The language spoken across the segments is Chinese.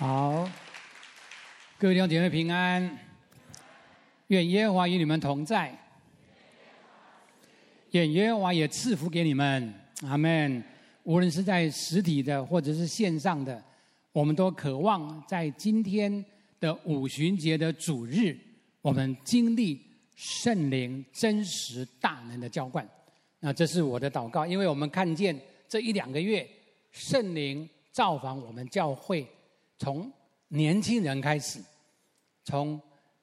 好，各位弟兄姐妹平安，愿耶和华与你们同在，愿耶和华也赐福给你们，阿门。无论是在实体的或者是线上的，我们都渴望在今天的五旬节的主日，我们经历圣灵真实大能的浇灌。那这是我的祷告，因为我们看见这一两个月圣灵造访我们教会。从年轻人开始，从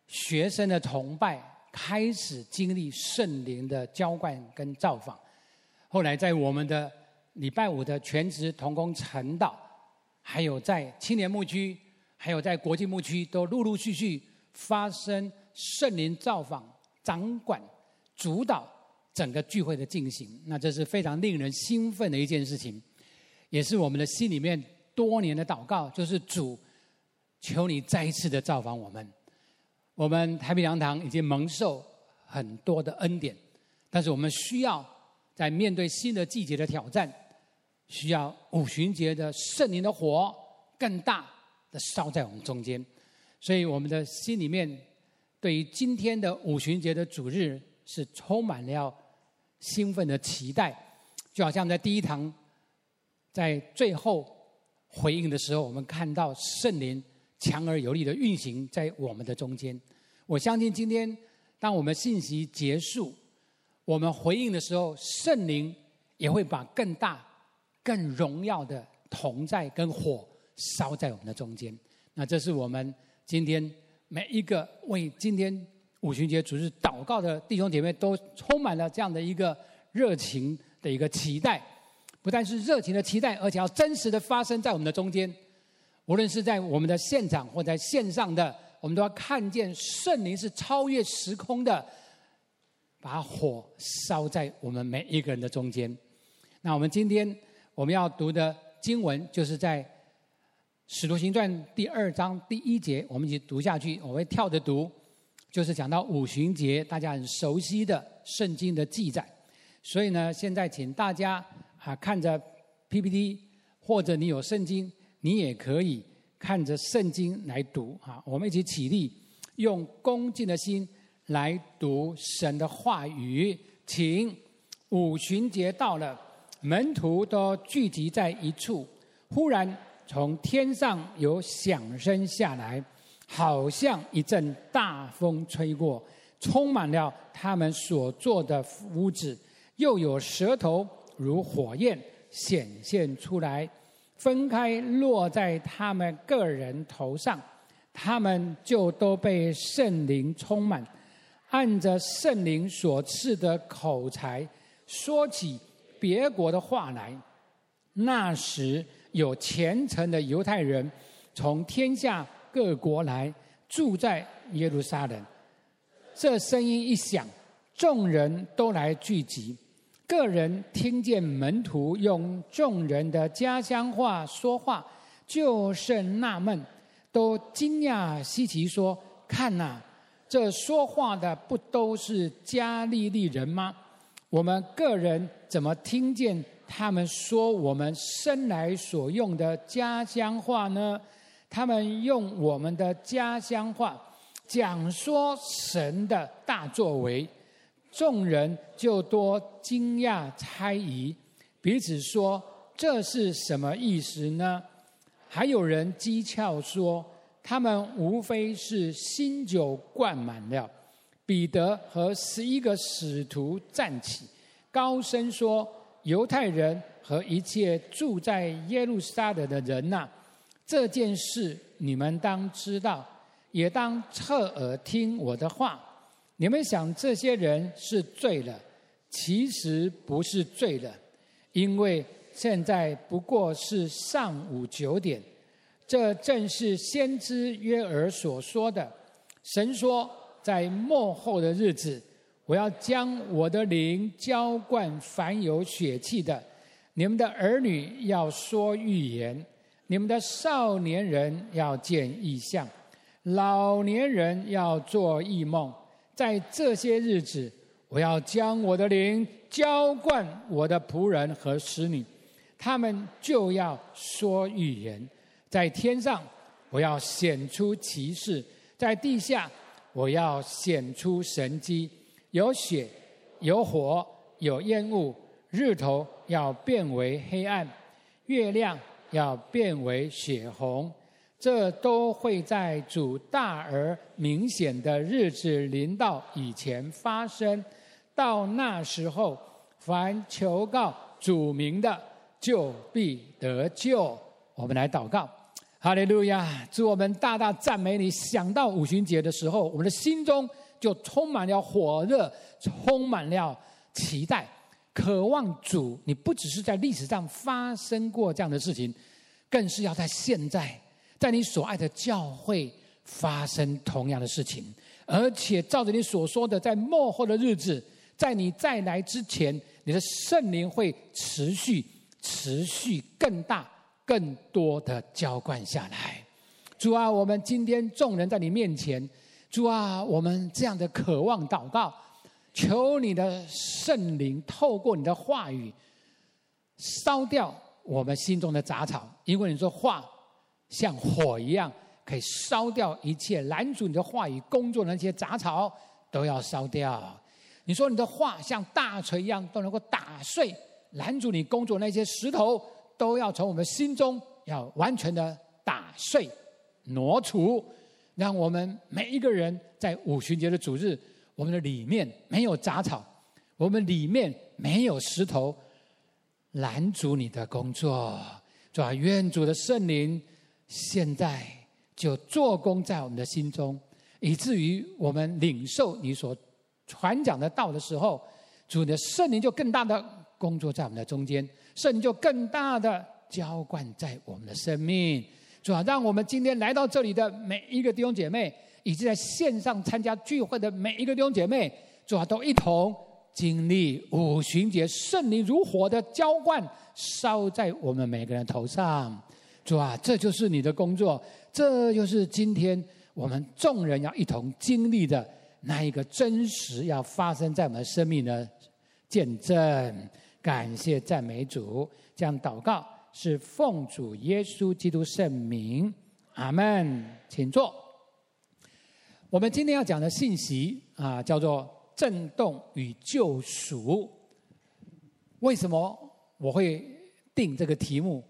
学生的崇拜开始，经历圣灵的浇灌跟造访。后来在我们的礼拜五的全职同工晨祷，还有在青年牧区，还有在国际牧区，都陆陆续续发生圣灵造访、掌管、主导整个聚会的进行。那这是非常令人兴奋的一件事情，也是我们的心里面。多年的祷告就是主，求你再一次的造访我们。我们台北良堂已经蒙受很多的恩典，但是我们需要在面对新的季节的挑战，需要五旬节的圣灵的火更大的烧在我们中间。所以我们的心里面对于今天的五旬节的主日是充满了兴奋的期待，就好像在第一堂，在最后。回应的时候，我们看到圣灵强而有力的运行在我们的中间。我相信今天，当我们信息结束，我们回应的时候，圣灵也会把更大、更荣耀的同在跟火烧在我们的中间。那这是我们今天每一个为今天五旬节主日祷告的弟兄姐妹，都充满了这样的一个热情的一个期待。不但是热情的期待，而且要真实的发生在我们的中间。无论是在我们的现场或在线上的，我们都要看见圣灵是超越时空的，把火烧在我们每一个人的中间。那我们今天我们要读的经文，就是在《使徒行传》第二章第一节，我们一起读下去。我会跳着读，就是讲到五旬节，大家很熟悉的圣经的记载。所以呢，现在请大家。啊，看着 PPT，或者你有圣经，你也可以看着圣经来读啊。我们一起起立，用恭敬的心来读神的话语。请，五旬节到了，门徒都聚集在一处。忽然从天上有响声下来，好像一阵大风吹过，充满了他们所坐的屋子，又有舌头。如火焰显现出来，分开落在他们个人头上，他们就都被圣灵充满，按着圣灵所赐的口才，说起别国的话来。那时有虔诚的犹太人从天下各国来，住在耶路撒冷。这声音一响，众人都来聚集。个人听见门徒用众人的家乡话说话，就甚纳闷，都惊讶稀奇，说：“看呐，这说话的不都是加利利人吗？我们个人怎么听见他们说我们生来所用的家乡话呢？他们用我们的家乡话讲说神的大作为。”众人就多惊讶猜疑，彼此说：“这是什么意思呢？”还有人讥诮说：“他们无非是新酒灌满了。”彼得和十一个使徒站起，高声说：“犹太人和一切住在耶路撒冷的人呐，这件事你们当知道，也当侧耳听我的话。”你们想这些人是醉了，其实不是醉了，因为现在不过是上午九点。这正是先知约珥所说的。神说，在末后的日子，我要将我的灵浇灌凡有血气的。你们的儿女要说预言，你们的少年人要见异象，老年人要做异梦。在这些日子，我要将我的灵浇灌我的仆人和使女，他们就要说预言。在天上，我要显出奇事；在地下，我要显出神迹。有血，有火，有烟雾。日头要变为黑暗，月亮要变为血红。这都会在主大而明显的日子临到以前发生。到那时候，凡求告主名的，就必得救。我们来祷告，哈利路亚！祝，我们大大赞美你。想到五旬节的时候，我们的心中就充满了火热，充满了期待，渴望主。你不只是在历史上发生过这样的事情，更是要在现在。在你所爱的教会发生同样的事情，而且照着你所说的，在末后的日子，在你再来之前，你的圣灵会持续、持续更大、更多的浇灌下来。主啊，我们今天众人在你面前，主啊，我们这样的渴望祷告，求你的圣灵透过你的话语烧掉我们心中的杂草，因为你说话。像火一样，可以烧掉一切拦阻你的话语工作的那些杂草，都要烧掉。你说你的话像大锤一样，都能够打碎拦阻你工作那些石头，都要从我们心中要完全的打碎、挪除，让我们每一个人在五旬节的主日，我们的里面没有杂草，我们里面没有石头拦阻你的工作。主啊，愿主的圣灵。现在就做工在我们的心中，以至于我们领受你所传讲的道的时候，主的圣灵就更大的工作在我们的中间，圣灵就更大的浇灌在我们的生命。主啊，让我们今天来到这里的每一个弟兄姐妹，以及在线上参加聚会的每一个弟兄姐妹，主啊，都一同经历五旬节圣灵如火的浇灌，烧在我们每个人头上。主啊，这就是你的工作，这就是今天我们众人要一同经历的那一个真实要发生在我们生命的见证。感谢赞美主，这样祷告是奉主耶稣基督圣名，阿门。请坐。我们今天要讲的信息啊，叫做“震动与救赎”。为什么我会定这个题目？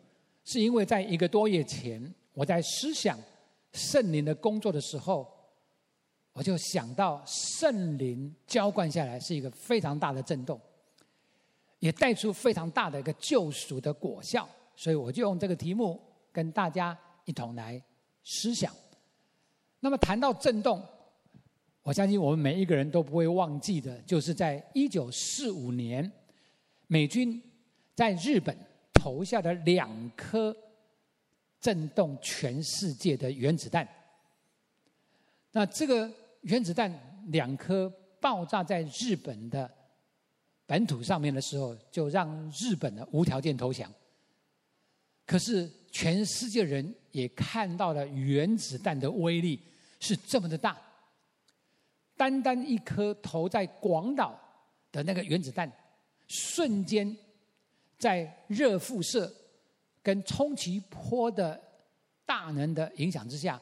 是因为在一个多月前，我在思想圣灵的工作的时候，我就想到圣灵浇灌下来是一个非常大的震动，也带出非常大的一个救赎的果效，所以我就用这个题目跟大家一同来思想。那么谈到震动，我相信我们每一个人都不会忘记的，就是在一九四五年，美军在日本。投下的两颗震动全世界的原子弹，那这个原子弹两颗爆炸在日本的本土上面的时候，就让日本的无条件投降。可是全世界人也看到了原子弹的威力是这么的大，单单一颗投在广岛的那个原子弹，瞬间。在热辐射跟冲击波的大能的影响之下，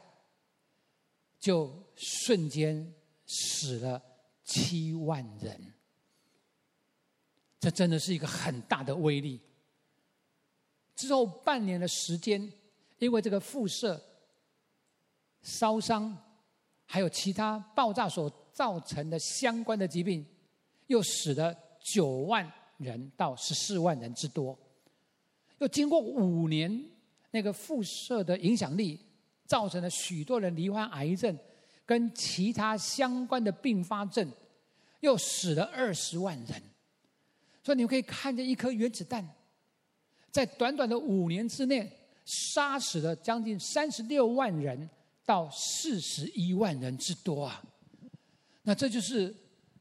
就瞬间死了七万人。这真的是一个很大的威力。之后半年的时间，因为这个辐射、烧伤，还有其他爆炸所造成的相关的疾病，又死了九万。人到十四万人之多，又经过五年那个辐射的影响力，造成了许多人罹患癌症跟其他相关的并发症，又死了二十万人。所以你们可以看见一颗原子弹，在短短的五年之内，杀死了将近三十六万人到四十一万人之多啊！那这就是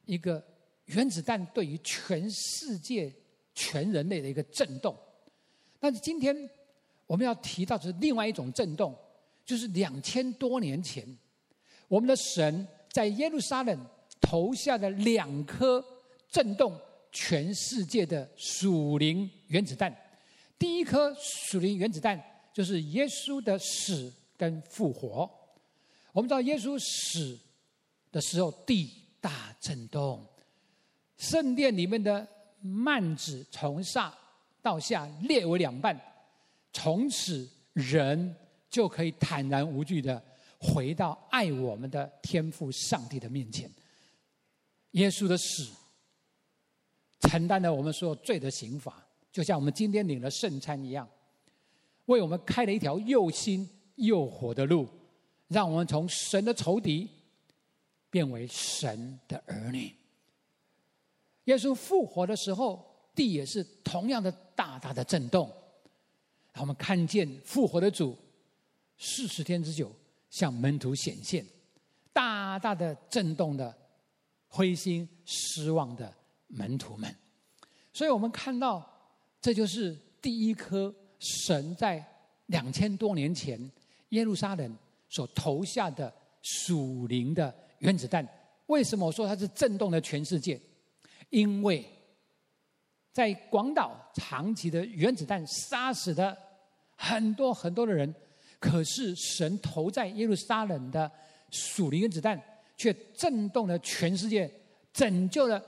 一个。原子弹对于全世界、全人类的一个震动，但是今天我们要提到的是另外一种震动，就是两千多年前，我们的神在耶路撒冷投下的两颗震动全世界的属灵原子弹。第一颗属灵原子弹就是耶稣的死跟复活。我们知道耶稣死的时候，地大震动，圣殿里面的幔子从上到下裂为两半，从此人就可以坦然无惧的回到爱我们的天父上帝的面前。耶稣的死承担了我们所有罪的刑罚，就像我们今天领了圣餐一样，为我们开了一条又新又活的路。让我们从神的仇敌变为神的儿女。耶稣复活的时候，地也是同样的大大的震动。我们看见复活的主四十天之久向门徒显现，大大的震动的灰心失望的门徒们。所以我们看到，这就是第一颗神在两千多年前耶路撒冷。所投下的属灵的原子弹，为什么我说它是震动了全世界？因为在广岛长期的原子弹杀死的很多很多的人，可是神投在耶路撒冷的属灵原子弹却震动了全世界，拯救了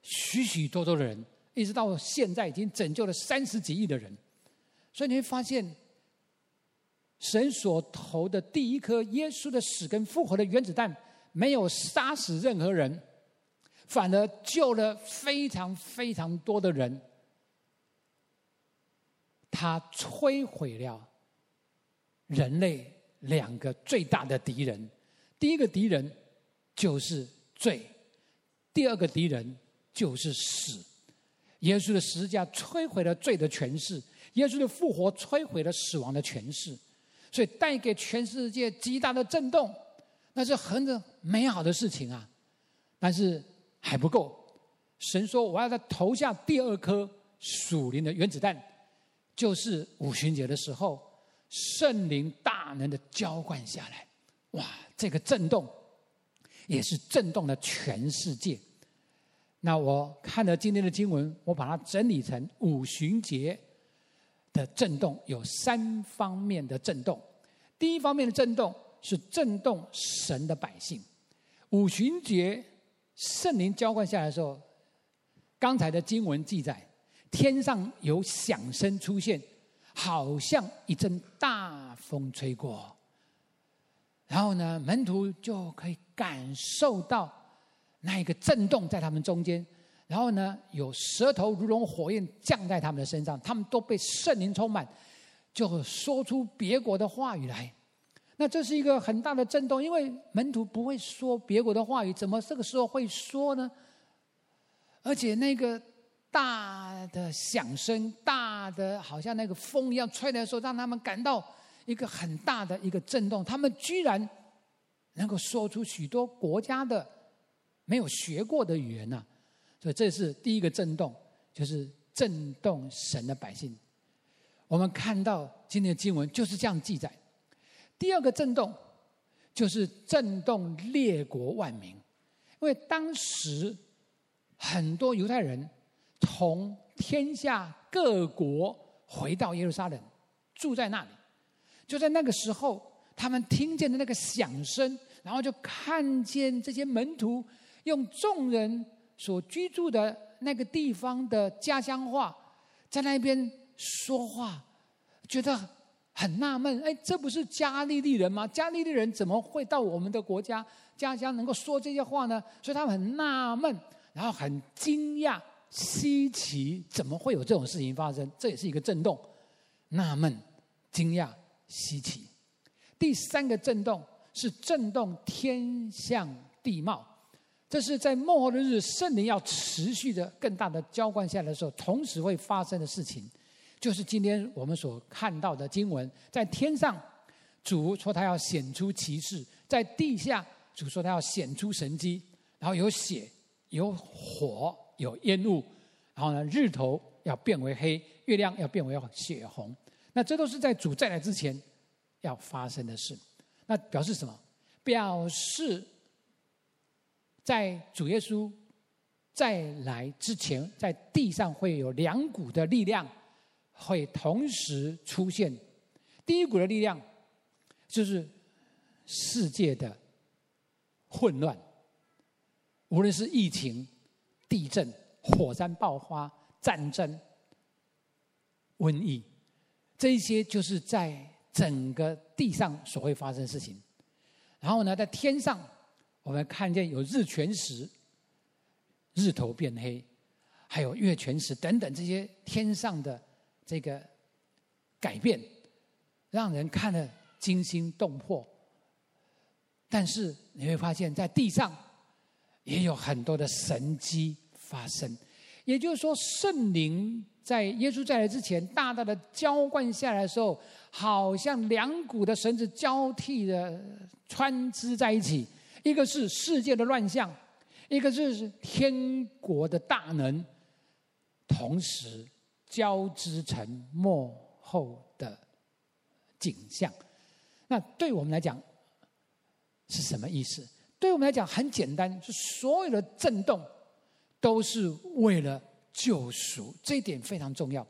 许许多多的人，一直到现在已经拯救了三十几亿的人。所以你会发现。神所投的第一颗耶稣的死跟复活的原子弹，没有杀死任何人，反而救了非常非常多的人。他摧毁了人类两个最大的敌人，第一个敌人就是罪，第二个敌人就是死。耶稣的十字架摧毁了罪的权势，耶稣的复活摧毁了死亡的权势。所以带给全世界极大的震动，那是很美好的事情啊！但是还不够，神说我要再投下第二颗属灵的原子弹，就是五旬节的时候，圣灵大能的浇灌下来，哇！这个震动也是震动了全世界。那我看了今天的经文，我把它整理成五旬节。的震动有三方面的震动，第一方面的震动是震动神的百姓。五旬节圣灵浇灌下来的时候，刚才的经文记载，天上有响声出现，好像一阵大风吹过，然后呢，门徒就可以感受到那一个震动在他们中间。然后呢，有舌头如同火焰降在他们的身上，他们都被圣灵充满，就说出别国的话语来。那这是一个很大的震动，因为门徒不会说别国的话语，怎么这个时候会说呢？而且那个大的响声，大的好像那个风一样吹来的时候，让他们感到一个很大的一个震动。他们居然能够说出许多国家的没有学过的语言呢、所以这是第一个震动，就是震动神的百姓。我们看到今天的经文就是这样记载。第二个震动，就是震动列国万民，因为当时很多犹太人从天下各国回到耶路撒冷，住在那里。就在那个时候，他们听见的那个响声，然后就看见这些门徒用众人。所居住的那个地方的家乡话，在那边说话，觉得很纳闷。哎，这不是加利利人吗？加利利人怎么会到我们的国家家乡能够说这些话呢？所以他们很纳闷，然后很惊讶、稀奇，怎么会有这种事情发生？这也是一个震动，纳闷、惊讶、稀奇。第三个震动是震动天象地貌。这是在末后的日，圣灵要持续的更大的浇灌下来的时候，同时会发生的事情，就是今天我们所看到的经文：在天上，主说他要显出奇事；在地下，主说他要显出神迹。然后有血，有火，有烟雾。然后呢，日头要变为黑，月亮要变为血红。那这都是在主再来之前要发生的事。那表示什么？表示。在主耶稣再来之前，在地上会有两股的力量会同时出现。第一股的力量就是世界的混乱，无论是疫情、地震、火山爆发、战争、瘟疫，这些就是在整个地上所会发生的事情。然后呢，在天上，我们看见有日全食、日头变黑，还有月全食等等这些天上的这个改变，让人看了惊心动魄。但是你会发现在地上也有很多的神迹发生，也就是说，圣灵在耶稣再来之前，大大的浇灌下来的时候，好像两股的绳子交替的穿织在一起，一个是世界的乱象，一个是天国的大能，同时交织成幕后的景象。那对我们来讲是什么意思？对我们来讲很简单，是所有的震动都是为了救赎，这一点非常重要。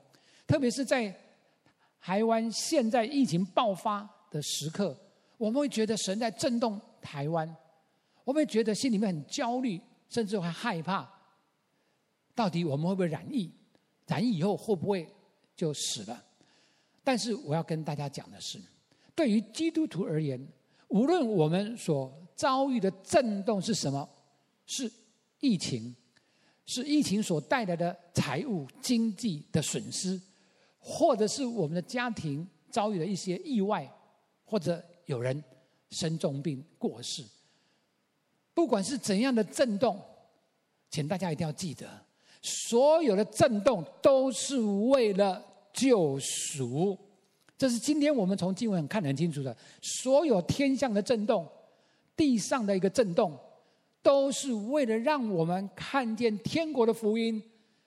特别是在台湾现在疫情爆发的时刻，我们会觉得神在震动台湾，我们会觉得心里面很焦虑，甚至会害怕。到底我们会不会染疫？咱以后会不会就死了？但是我要跟大家讲的是，对于基督徒而言，无论我们所遭遇的震动是什么，是疫情，是疫情所带来的财务经济的损失，或者是我们的家庭遭遇了一些意外，或者有人生重病过世，不管是怎样的震动，请大家一定要记得，所有的震动都是为了救赎。这是今天我们从经文看得很清楚的，所有天象的震动，地上的一个震动，都是为了让我们看见天国的福音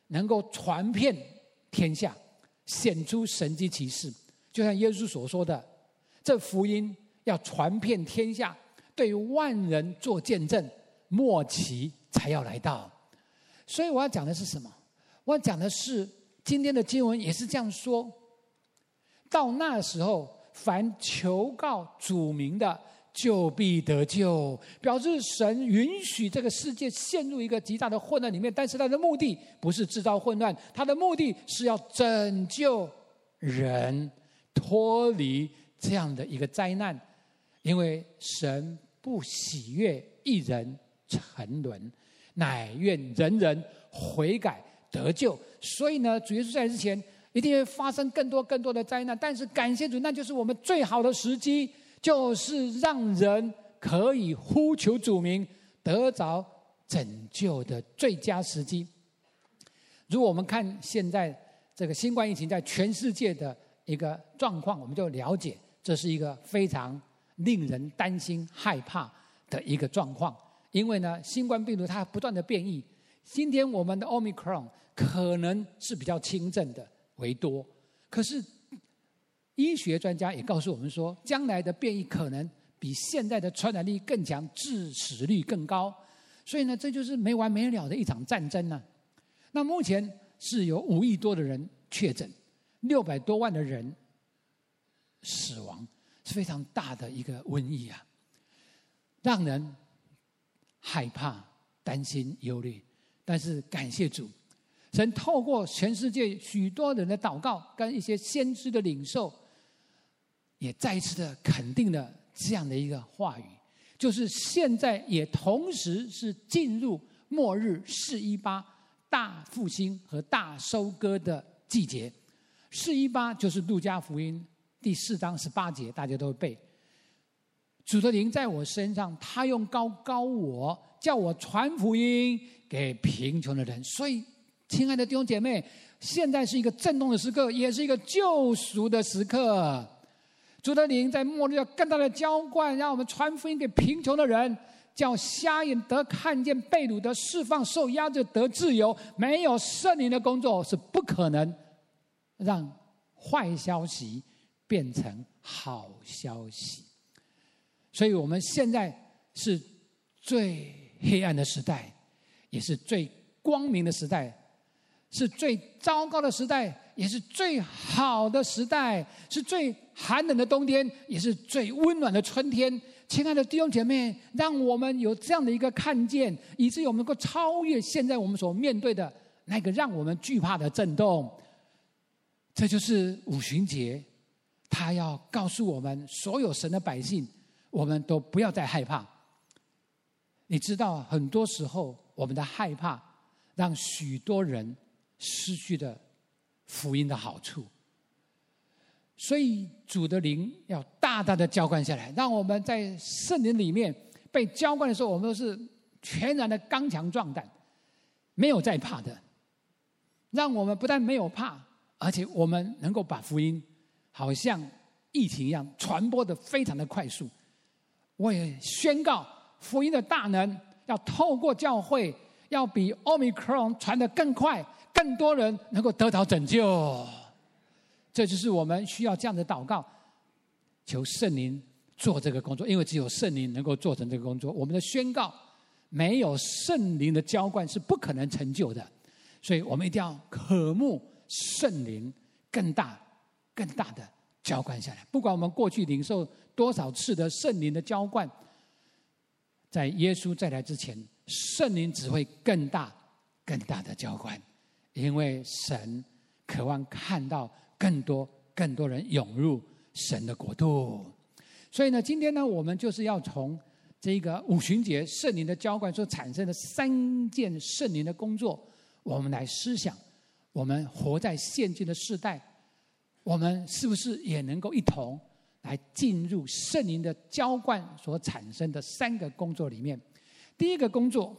能够传遍天下，显出神迹奇事。就像耶稣所说的，这福音要传遍天下，对万人做见证，末期才要来到。所以我要讲的是什么？我要讲的是今天的经文也是这样说。到那时候，凡求告主名的，就必得救。表示神允许这个世界陷入一个极大的混乱里面，但是他的目的不是制造混乱，他的目的是要拯救人脱离这样的一个灾难。因为神不喜悦一人沉沦，乃愿人人悔改得救。所以呢，主耶稣在之前。一定会发生更多更多的灾难，但是感谢主，那就是我们最好的时机，就是让人可以呼求主名，得着拯救的最佳时机。如果我们看现在这个新冠疫情在全世界的一个状况，我们就了解这是一个非常令人担心害怕的一个状况。因为呢，新冠病毒它不断的变异，今天我们的 Omicron 可能是比较轻症的。为多，可是医学专家也告诉我们说，将来的变异可能比现在的传染力更强，致死率更高。所以呢，这就是没完没了的一场战争呢。那目前是有五亿多的人确诊，六百多万的人死亡，是非常大的一个瘟疫啊，让人害怕、担心、忧虑。但是感谢主。神透过全世界许多人的祷告，跟一些先知的领受，也再一次的肯定了这样的一个话语，就是现在也同时是进入末日四一八大复兴和大收割的季节。四一八就是路加福音第四章十八节，大家都会背。主的灵在我身上，他用高高我，叫我传福音给贫穷的人，所以。亲爱的弟兄姐妹，现在是一个震动的时刻，也是一个救赎的时刻。主的灵在末日要更大的浇灌，让我们传福音给贫穷的人，叫瞎眼得看见，被掳得释放，受压制得自由。没有圣灵的工作是不可能让坏消息变成好消息。所以我们现在是最黑暗的时代，也是最光明的时代。是最糟糕的时代，也是最好的时代，是最寒冷的冬天，也是最温暖的春天。亲爱的弟兄姐妹，让我们有这样的一个看见，以至于我们能够超越现在我们所面对的那个让我们惧怕的震动。这就是五旬节，他要告诉我们所有神的百姓，我们都不要再害怕。你知道，很多时候我们的害怕，让许多人失去了福音的好处。所以主的灵要大大的浇灌下来，让我们在圣灵里面被浇灌的时候，我们都是全然的刚强壮胆，没有再怕的。让我们不但没有怕，而且我们能够把福音，好像疫情一样传播的非常的快速。我也宣告福音的大能要透过教会，要比 Omicron 传得更快，更多人能够得到拯救。这就是我们需要这样的祷告，求圣灵做这个工作，因为只有圣灵能够做成这个工作。我们的宣告没有圣灵的浇灌是不可能成就的，所以我们一定要渴慕圣灵更大、更大的浇灌下来。不管我们过去领受多少次的圣灵的浇灌，在耶稣再来之前，圣灵只会更大、更大的浇灌，因为神渴望看到。更多更多人涌入神的国度，所以呢，今天呢，我们就是要从这个五旬节圣灵的浇灌所产生的三件圣灵的工作，我们来思想，我们活在现今的世代，我们是不是也能够一同来进入圣灵的浇灌所产生的三个工作里面？第一个工作，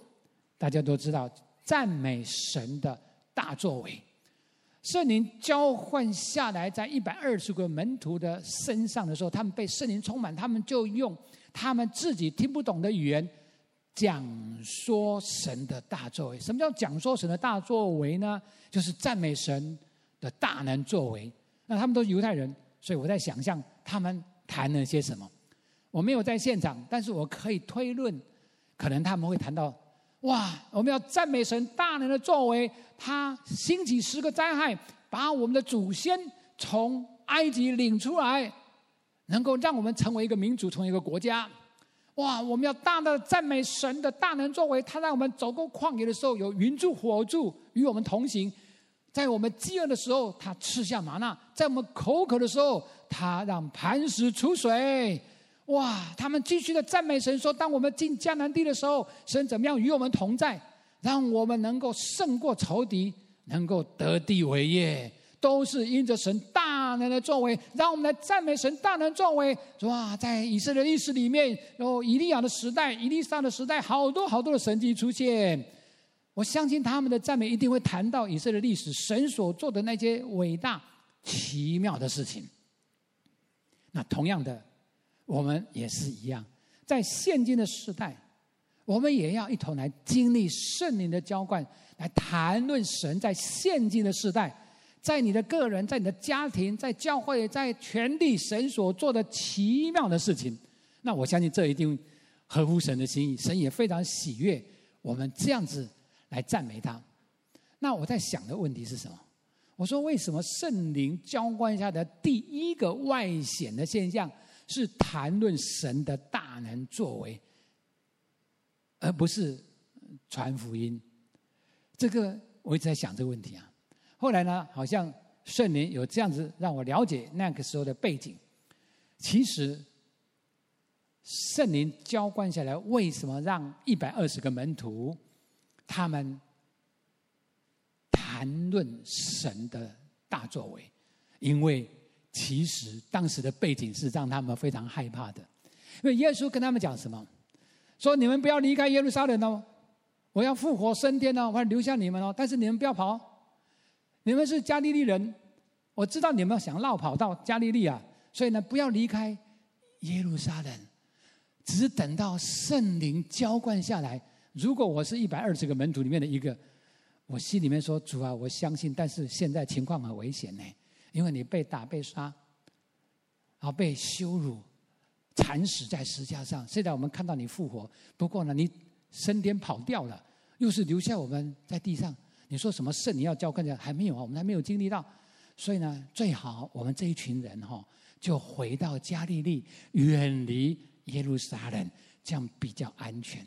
大家都知道，赞美神的大作为。圣灵浇灌下来，在一百二十个门徒的身上的时候，他们被圣灵充满，他们就用他们自己听不懂的语言讲说神的大作为。什么叫讲说神的大作为呢？就是赞美神的大能作为。那他们都是犹太人，所以我在想象他们谈了些什么。我没有在现场，但是我可以推论，可能他们会谈到。哇！我们要赞美神大能的作为，他兴起十个灾害，把我们的祖先从埃及领出来，能够让我们成为一个民族，成为一个国家。哇！我们要大大的赞美神的大能作为，他让我们走过旷野的时候有云柱火柱与我们同行，在我们饥饿的时候他吃下吗哪，在我们口渴的时候他让磐石出水。哇！他们继续的赞美神，说：“当我们进迦南地的时候，神怎么样与我们同在，让我们能够胜过仇敌，能够得地为业，都是因着神大能的作为。让我们来赞美神大能作为。哇！在以色列历史里面，有以利亚的时代、以利沙的时代，好多好多的神迹出现。我相信他们的赞美一定会谈到以色列历史神所做的那些伟大奇妙的事情。那同样的。”我们也是一样，在现今的时代，我们也要一同来经历圣灵的浇灌，来谈论神在现今的时代，在你的个人、在你的家庭、在教会、在全地神所做的奇妙的事情。那我相信这一定合乎神的心意，神也非常喜悦我们这样子来赞美他。那我在想的问题是什么？我说，为什么圣灵浇灌下的第一个外显的现象？是谈论神的大能作为，而不是传福音。这个我一直在想这个问题啊。后来呢，好像圣灵有这样子让我了解那个时候的背景。其实圣灵浇灌下来，为什么让一百二十个门徒他们谈论神的大作为？因为其实当时的背景是让他们非常害怕的，因为耶稣跟他们讲什么？说你们不要离开耶路撒冷哦，我要复活升天哦，我要留下你们哦，但是你们不要跑，你们是加利利人，我知道你们想绕跑到加利利啊，所以呢，不要离开耶路撒冷，只等到圣灵浇灌下来。如果我是一百二十个门徒里面的一个，我心里面说主啊，我相信，但是现在情况很危险呢。因为你被打、被杀，然后被羞辱、惨死在石架上。现在我们看到你复活，不过呢，你升天跑掉了，又是留下我们在地上。你说什么圣你要浇灌下还没有啊？我们还没有经历到，所以呢，最好我们这一群人哈，就回到加利利，远离耶路撒冷，这样比较安全。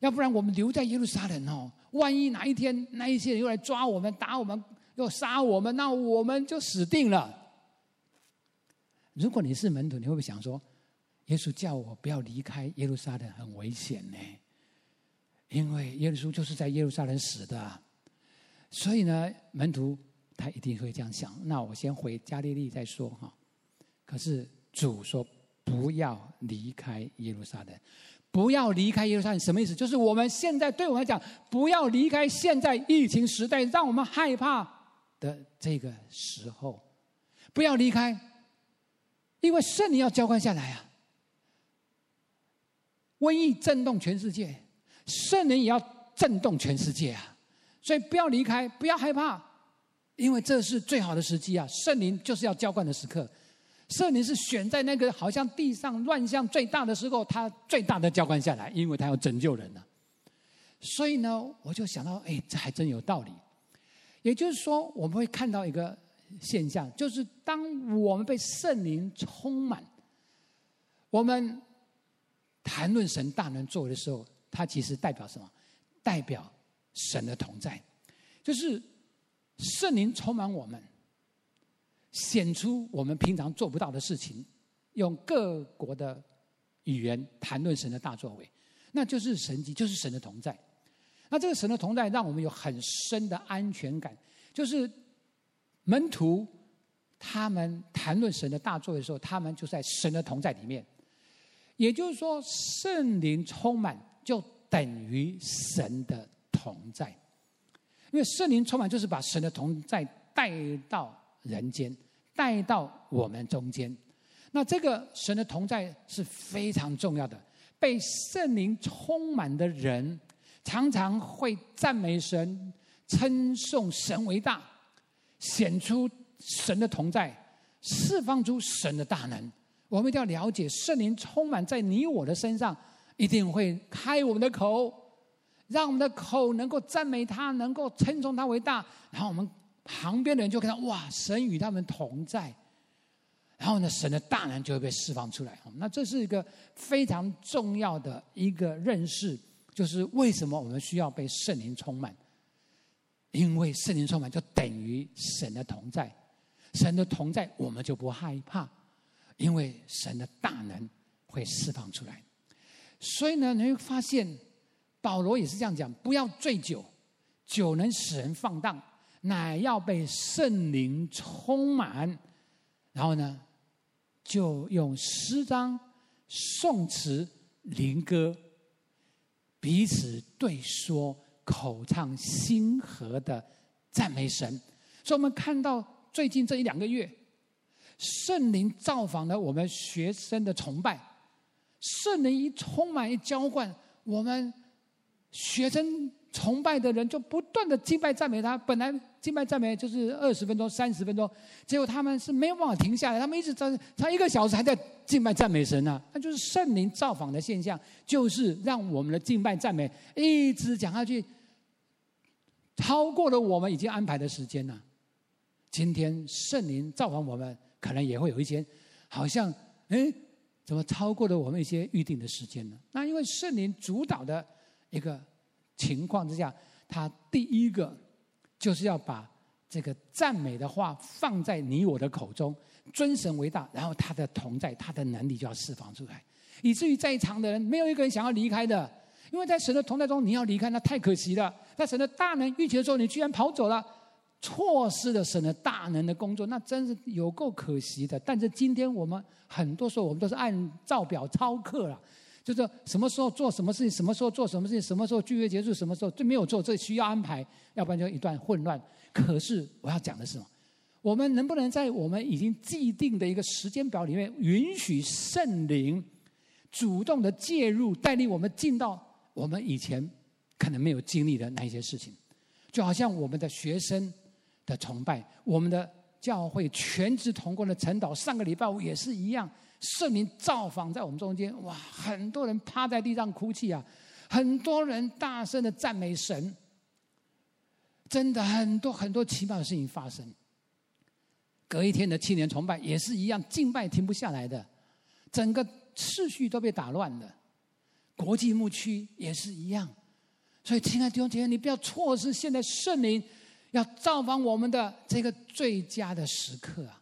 要不然我们留在耶路撒冷哦，万一哪一天那一些人又来抓我们、打我们、又杀我们，那我们就死定了。如果你是门徒，你会不会想说，耶稣叫我不要离开耶路撒冷，很危险呢？因为耶稣就是在耶路撒冷死的，所以呢，门徒他一定会这样想。那我先回加利利再说哈。可是主说不要离开耶路撒冷。不要离开耶路撒冷，什么意思？就是我们现在对我们来讲，不要离开现在疫情时代让我们害怕的这个时候，不要离开，因为圣灵要浇灌下来啊！瘟疫震动全世界，圣灵也要震动全世界啊！所以不要离开，不要害怕，因为这是最好的时机啊！圣灵就是要浇灌的时刻。圣灵是选在那个好像地上乱象最大的时候，他最大的浇灌下来，因为他要拯救人了。所以呢，我就想到，哎，这还真有道理。也就是说，我们会看到一个现象，就是当我们被圣灵充满，我们谈论神大能作为的时候，它其实代表什么？代表神的同在，就是圣灵充满我们。显出我们平常做不到的事情，用各国的语言谈论神的大作为，那就是神迹，就是神的同在。那这个神的同在，让我们有很深的安全感。就是门徒他们谈论神的大作为的时候，他们就在神的同在里面。也就是说，圣灵充满就等于神的同在，因为圣灵充满就是把神的同在带到人间。带到我们中间，那这个神的同在是非常重要的。被圣灵充满的人，常常会赞美神、称颂神为大，显出神的同在，释放出神的大能。我们一定要了解，圣灵充满在你我的身上，一定会开我们的口，让我们的口能够赞美他，能够称颂他为大，然后我们。旁边的人就看到哇，神与他们同在，然后呢，神的大能就会被释放出来。那这是一个非常重要的一个认识，就是为什么我们需要被圣灵充满？因为圣灵充满就等于神的同在，神的同在我们就不害怕，因为神的大能会释放出来。所以呢，你会发现保罗也是这样讲：不要醉酒，酒能使人放荡。乃要被圣灵充满，然后呢，就用诗章、颂词、灵歌彼此对说，口唱心和的赞美神。所以，我们看到最近这一两个月，圣灵造访了我们学生的崇拜，圣灵一充满一浇灌，我们学生。崇拜的人就不断的敬拜赞美他，本来敬拜赞美就是二十分钟、三十分钟，结果他们是没有办法停下来，他们一直在差一个小时还在敬拜赞美神呢、那就是圣灵造访的现象，就是让我们的敬拜赞美一直讲下去，超过了我们已经安排的时间呢。今天圣灵造访我们，可能也会有一些，好像哎，怎么超过了我们一些预定的时间呢？那因为圣灵主导的一个。情况之下，他第一个就是要把这个赞美的话放在你我的口中，尊神为大，然后他的同在，他的能力就要释放出来，以至于在场的人没有一个人想要离开的，因为在神的同在中，你要离开那太可惜了。在神的大能预期的时候，你居然跑走了，错失了神的大能的工作，那真是有够可惜的。但是今天我们很多时候，我们都是按照表操课了。就是什么时候做什么事情，什么时候做什么事情，什么时候聚会结束，什么时候最没有做，这需要安排，要不然就一段混乱。可是我要讲的是什么？我们能不能在我们已经既定的一个时间表里面，允许圣灵主动的介入，带领我们进到我们以前可能没有经历的那一些事情？就好像我们的学生的崇拜，我们的教会全职同工的晨祷，上个礼拜五也是一样。圣灵造访在我们中间，哇！很多人趴在地上哭泣啊，很多人大声的赞美神，真的很多很多奇妙的事情发生。隔一天的青年崇拜也是一样，敬拜停不下来的，整个秩序都被打乱了。国际牧区也是一样，所以亲爱的弟兄姐妹，你不要错失现在圣灵要造访我们的这个最佳的时刻啊！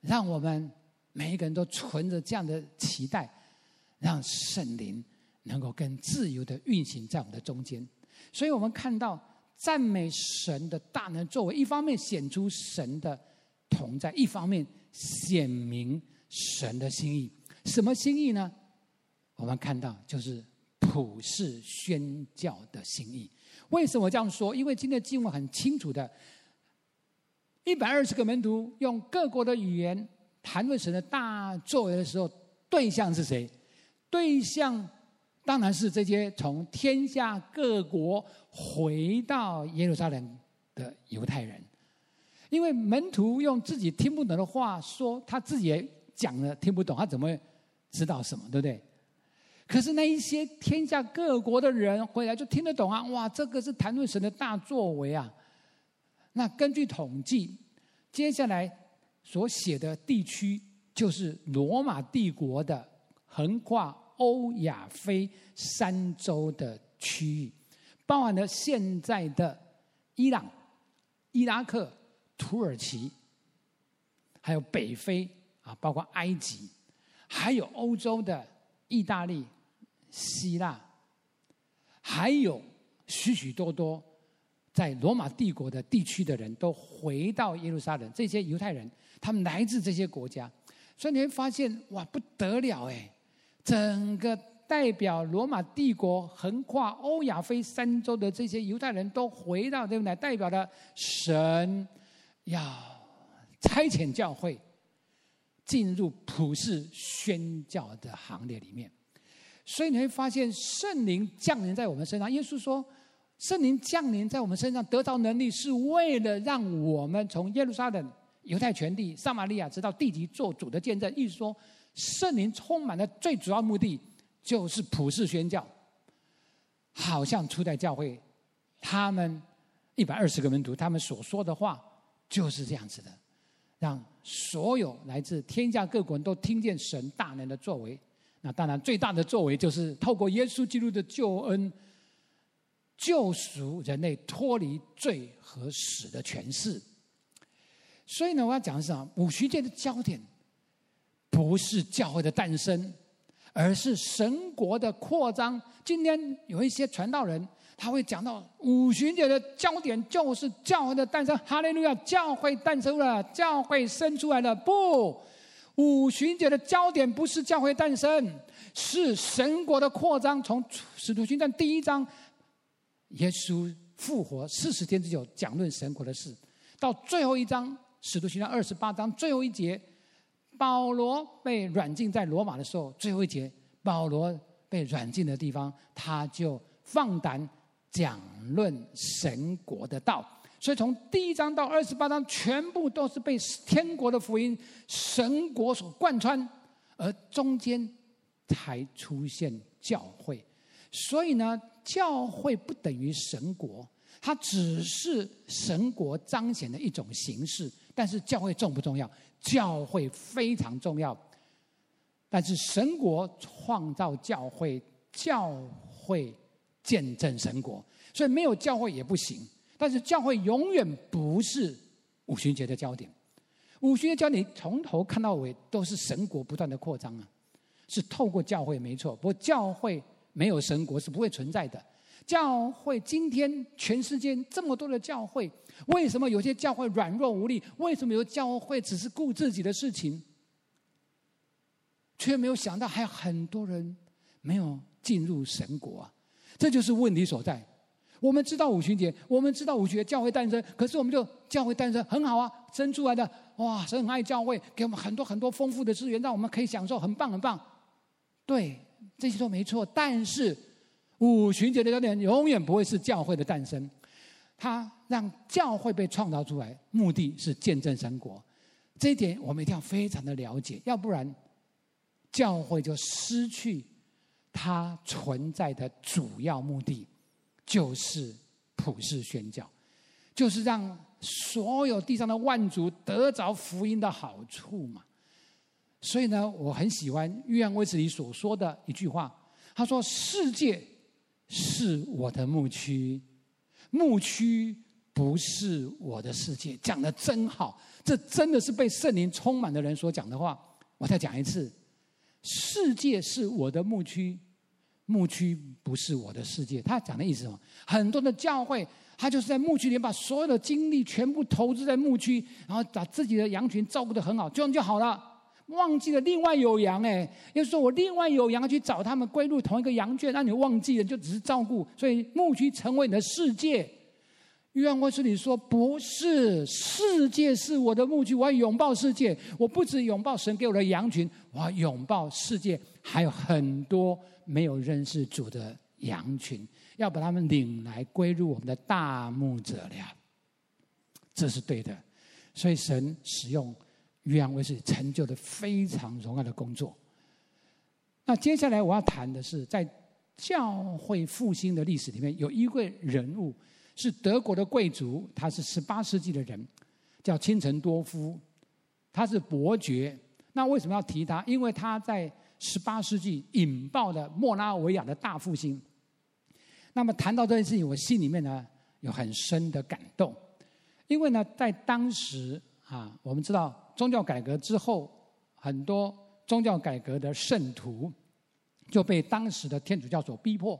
让我们每一个人都存着这样的期待，让圣灵能够更自由的运行在我们的中间。所以我们看到赞美神的大能作为，一方面显出神的同在，一方面显明神的心意。什么心意呢？我们看到就是普世宣教的心意。为什么这样说？因为今天的经文很清楚的，一百二十个门徒用各国的语言谈论神的大作为的时候，对象是谁？对象当然是这些从天下各国回到耶路撒冷的犹太人。因为门徒用自己听不懂的话说，他自己也讲了听不懂，他怎么会知道什么？对不对？可是那一些天下各国的人回来就听得懂啊！哇，这个是谈论神的大作为啊！那根据统计，接下来所写的地区就是罗马帝国的横跨欧亚非三洲的区域，包含了现在的伊朗、伊拉克。土耳其，还有北非啊，包括埃及，还有欧洲的意大利、希腊，还有许许多多在罗马帝国的地区的人都回到耶路撒冷。这些犹太人，他们来自这些国家，所以你会发现，哇，不得了哎！整个代表罗马帝国横跨欧亚非三洲的这些犹太人都回到，对不对？代表了神。要差遣教会进入普世宣教的行列里面，所以你会发现圣灵降临在我们身上。耶稣说，圣灵降临在我们身上得到能力，是为了让我们从耶路撒冷、犹太全地、撒玛利亚直到地极做主的见证。意思说，圣灵充满的最主要目的就是普世宣教。好像初代教会，他们一百二十个门徒，他们所说的话。就是这样子的，让所有来自天下各国人都听见神大能的作为。那当然，最大的作为就是透过耶稣基督的救恩，救赎人类脱离罪和死的权势。所以呢，我要讲的是啊，五旬节的焦点不是教会的诞生，而是神国的扩张。今天有一些传道人。他会讲到五旬节的焦点就是教会的诞生，哈利路亚！教会诞生了，教会生出来了。不，五旬节的焦点不是教会诞生，是神国的扩张。从使徒行传第一章，耶稣复活四十天之久，讲论神国的事，到最后一章使徒行传二十八章最后一节，保罗被软禁在罗马的时候，最后一节，保罗被软禁的地方，他就放胆。讲论神国的道，所以从第一章到二十八章，全部都是被天国的福音、神国所贯穿，而中间才出现教会。所以呢，教会不等于神国，它只是神国彰显的一种形式。但是教会重不重要？教会非常重要。但是神国创造教会，教会。见证神国，所以没有教会也不行。但是教会永远不是五旬节的焦点。五旬节焦点从头看到尾都是神国不断的扩张啊，是透过教会没错。不过教会没有神国是不会存在的。教会今天全世界这么多的教会，为什么有些教会软弱无力？为什么有教会只是顾自己的事情，却没有想到还有很多人没有进入神国啊？这就是问题所在。我们知道五旬节，我们知道五旬节教会诞生，可是我们就教会诞生很好啊，生出来的哇，神很爱教会，给我们很多很多丰富的资源，让我们可以享受，很棒很棒。对，这些都没错。但是五旬节的焦点永远不会是教会的诞生，它让教会被创造出来，目的是见证神国。这一点我们一定要非常的了解，要不然教会就失去。它存在的主要目的，就是普世宣教，就是让所有地上的万族得着福音的好处嘛。所以呢，我很喜欢约翰卫斯理所说的一句话，他说：“世界是我的牧区，牧区不是我的世界。”讲的真好，这真的是被圣灵充满的人所讲的话。我再讲一次：世界是我的牧区，牧区不是我的世界。他讲的意思什么？很多的教会，他就是在牧区里把所有的精力全部投资在牧区，然后把自己的羊群照顾得很好，这样就好了。忘记了另外有羊哎，又说我另外有羊去找他们归入同一个羊圈，那你忘记了就只是照顾，所以牧区成为你的世界。约翰卫斯理说不是，世界是我的牧区，我要拥抱世界。我不止拥抱神给我的羊群，我要拥抱世界，还有很多没有认识主的羊群，要把他们领来归入我们的大牧者了。这是对的，所以神使用。约翰卫斯理成就的非常荣耀的工作。那接下来我要谈的是，在教会复兴的历史里面，有一位人物是德国的贵族，他是十八世纪的人，叫钦成多夫，他是伯爵。那为什么要提他？因为他在十八世纪引爆了莫拉维亚的大复兴。那么谈到这件事情，我心里面呢有很深的感动，因为呢，在当时啊，我们知道。宗教改革之后，很多宗教改革的圣徒就被当时的天主教所逼迫，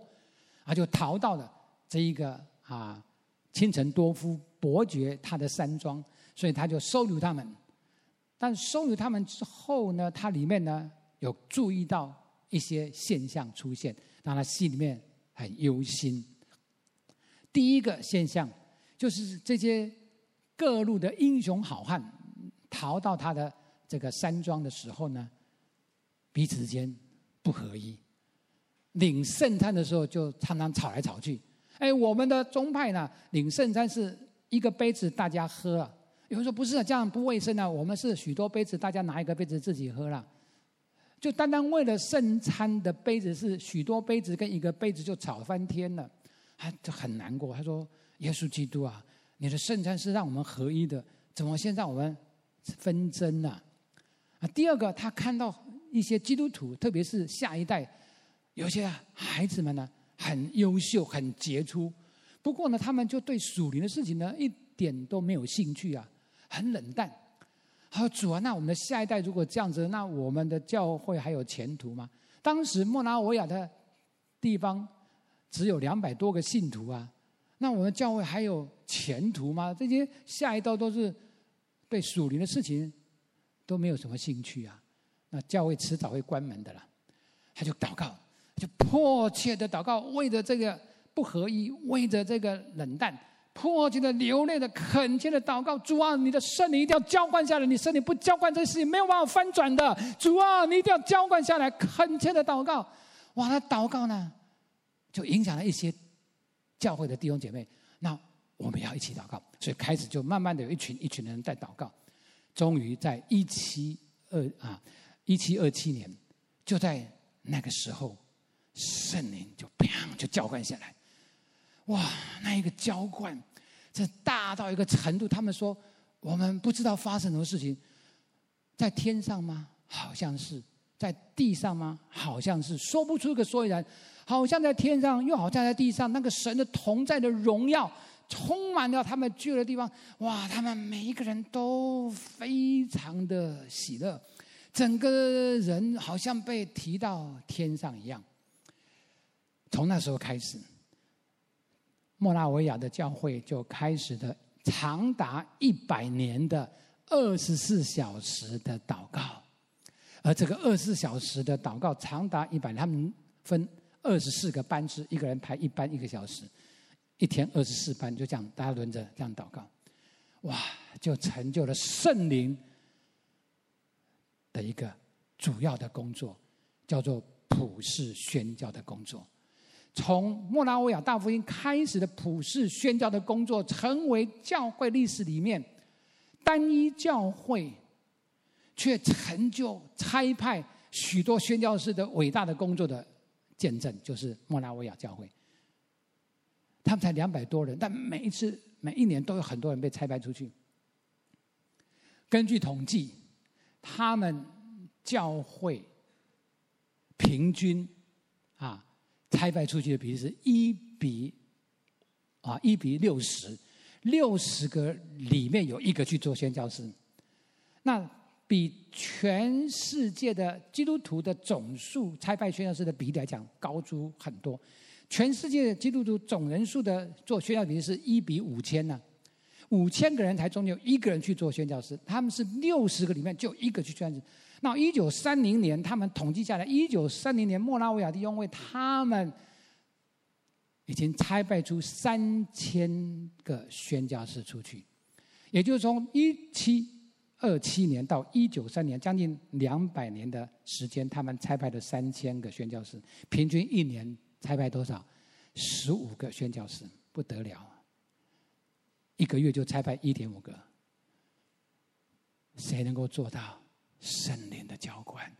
啊，就逃到了这一个啊清晨多夫伯爵他的山庄，所以他就收留他们。但收留他们之后呢，他里面呢有注意到一些现象出现，让他心里面很忧心。第一个现象就是这些各路的英雄好汉。逃到他的这个山庄的时候呢，彼此之间不合一。领圣餐的时候就常常吵来吵去。哎，我们的宗派呢，领圣餐是一个杯子大家喝啊。有人说不是啊，这样不卫生啊。我们是许多杯子，大家拿一个杯子自己喝了。就单单为了圣餐的杯子是许多杯子跟一个杯子就吵翻天了，他就很难过。他说：“耶稣基督啊，你的圣餐是让我们合一的，怎么现在我们？”纷争呢，啊，第二个，他看到一些基督徒，特别是下一代，有些孩子们呢，很优秀，很杰出，不过呢，他们就对属灵的事情呢，一点都没有兴趣啊，很冷淡。好，主啊，那我们的下一代如果这样子，那我们的教会还有前途吗？当时莫拉维亚的地方只有两百多个信徒啊，那我们教会还有前途吗？这些下一道都是。对属灵的事情都没有什么兴趣啊，那教会迟早会关门的了。他就祷告，就迫切的祷告，为着这个不合一，为着这个冷淡，迫切的流泪的恳切的祷告。主啊，你的圣灵一定要浇灌下来，你圣灵不浇灌，这个事情没有办法翻转的。主啊，你一定要浇灌下来，恳切的祷告。哇，他祷告呢，就影响了一些教会的弟兄姐妹。那。我们要一起祷告，所以开始就慢慢的有一群一群人在祷告，终于在一七二啊一七二七年，就在那个时候，圣灵就砰就浇灌下来，哇，那一个浇灌，这大到一个程度，他们说我们不知道发生什么事情，在天上吗？好像是在地上吗？好像是说不出个所以然，好像在天上，又好像在地上，那个神的同在的荣耀。充满了他们聚的地方，哇！他们每一个人都非常的喜乐，整个人好像被提到天上一样。从那时候开始，莫拉维亚的教会就开始了长达一百年的二十四小时的祷告，而这个二十四小时的祷告长达一百，他们分二十四个班次，一个人排一班一个小时。一天二十四班，就这样大家轮着这样祷告，哇，就成就了圣灵的一个主要的工作，叫做普世宣教的工作。从莫拉维亚大福音开始的普世宣教的工作，成为教会历史里面单一教会，却成就差派许多宣教士的伟大的工作的见证，就是莫拉维亚教会。他们才两百多人，但每一次每一年都有很多人被拆派出去。根据统计，他们教会平均啊拆派出去的比例是一比啊一比六十，六十个里面有一个去做宣教师。那比全世界的基督徒的总数差派宣教士的比例来讲高出很多。全世界的基督徒总人数的做宣教比例是一比五千呢，五千个人才中有一个人去做宣教士，他们是六十个里面就一个去宣教士。那一九三零年他们统计下来，一九三零年莫拉维亚弟兄会他们已经差派出三千个宣教士出去，也就是从一七二七年到一九三年，将近两百年的时间，他们差派了三千个宣教士，平均一年差派多少？十五个宣教士，不得了！一个月就差派一点五个，谁能够做到圣灵的浇灌？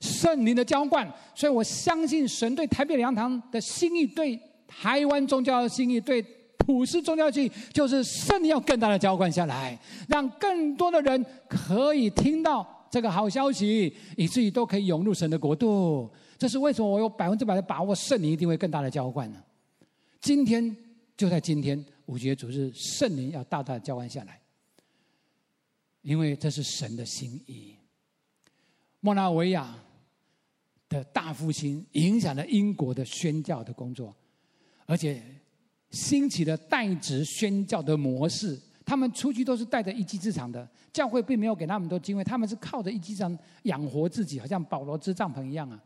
圣灵的浇灌，所以我相信神对台北粮堂的心意，对台湾宗教的心意，对。普世宗教性就是圣灵要更大的浇灌下来，让更多的人可以听到这个好消息，以至于都可以涌入神的国度。这是为什么我有百分之百的把握，圣灵一定会更大的浇灌呢？今天就在今天五节主日，圣灵要大大的浇灌下来，因为这是神的心意。莫拉维亚的大复兴影响了英国的宣教的工作，而且。兴起的代职宣教的模式，他们出去都是带着一技之长的，教会并没有给他们多机会，他们是靠着一技之长养活自己，好像保罗织帐篷一样啊，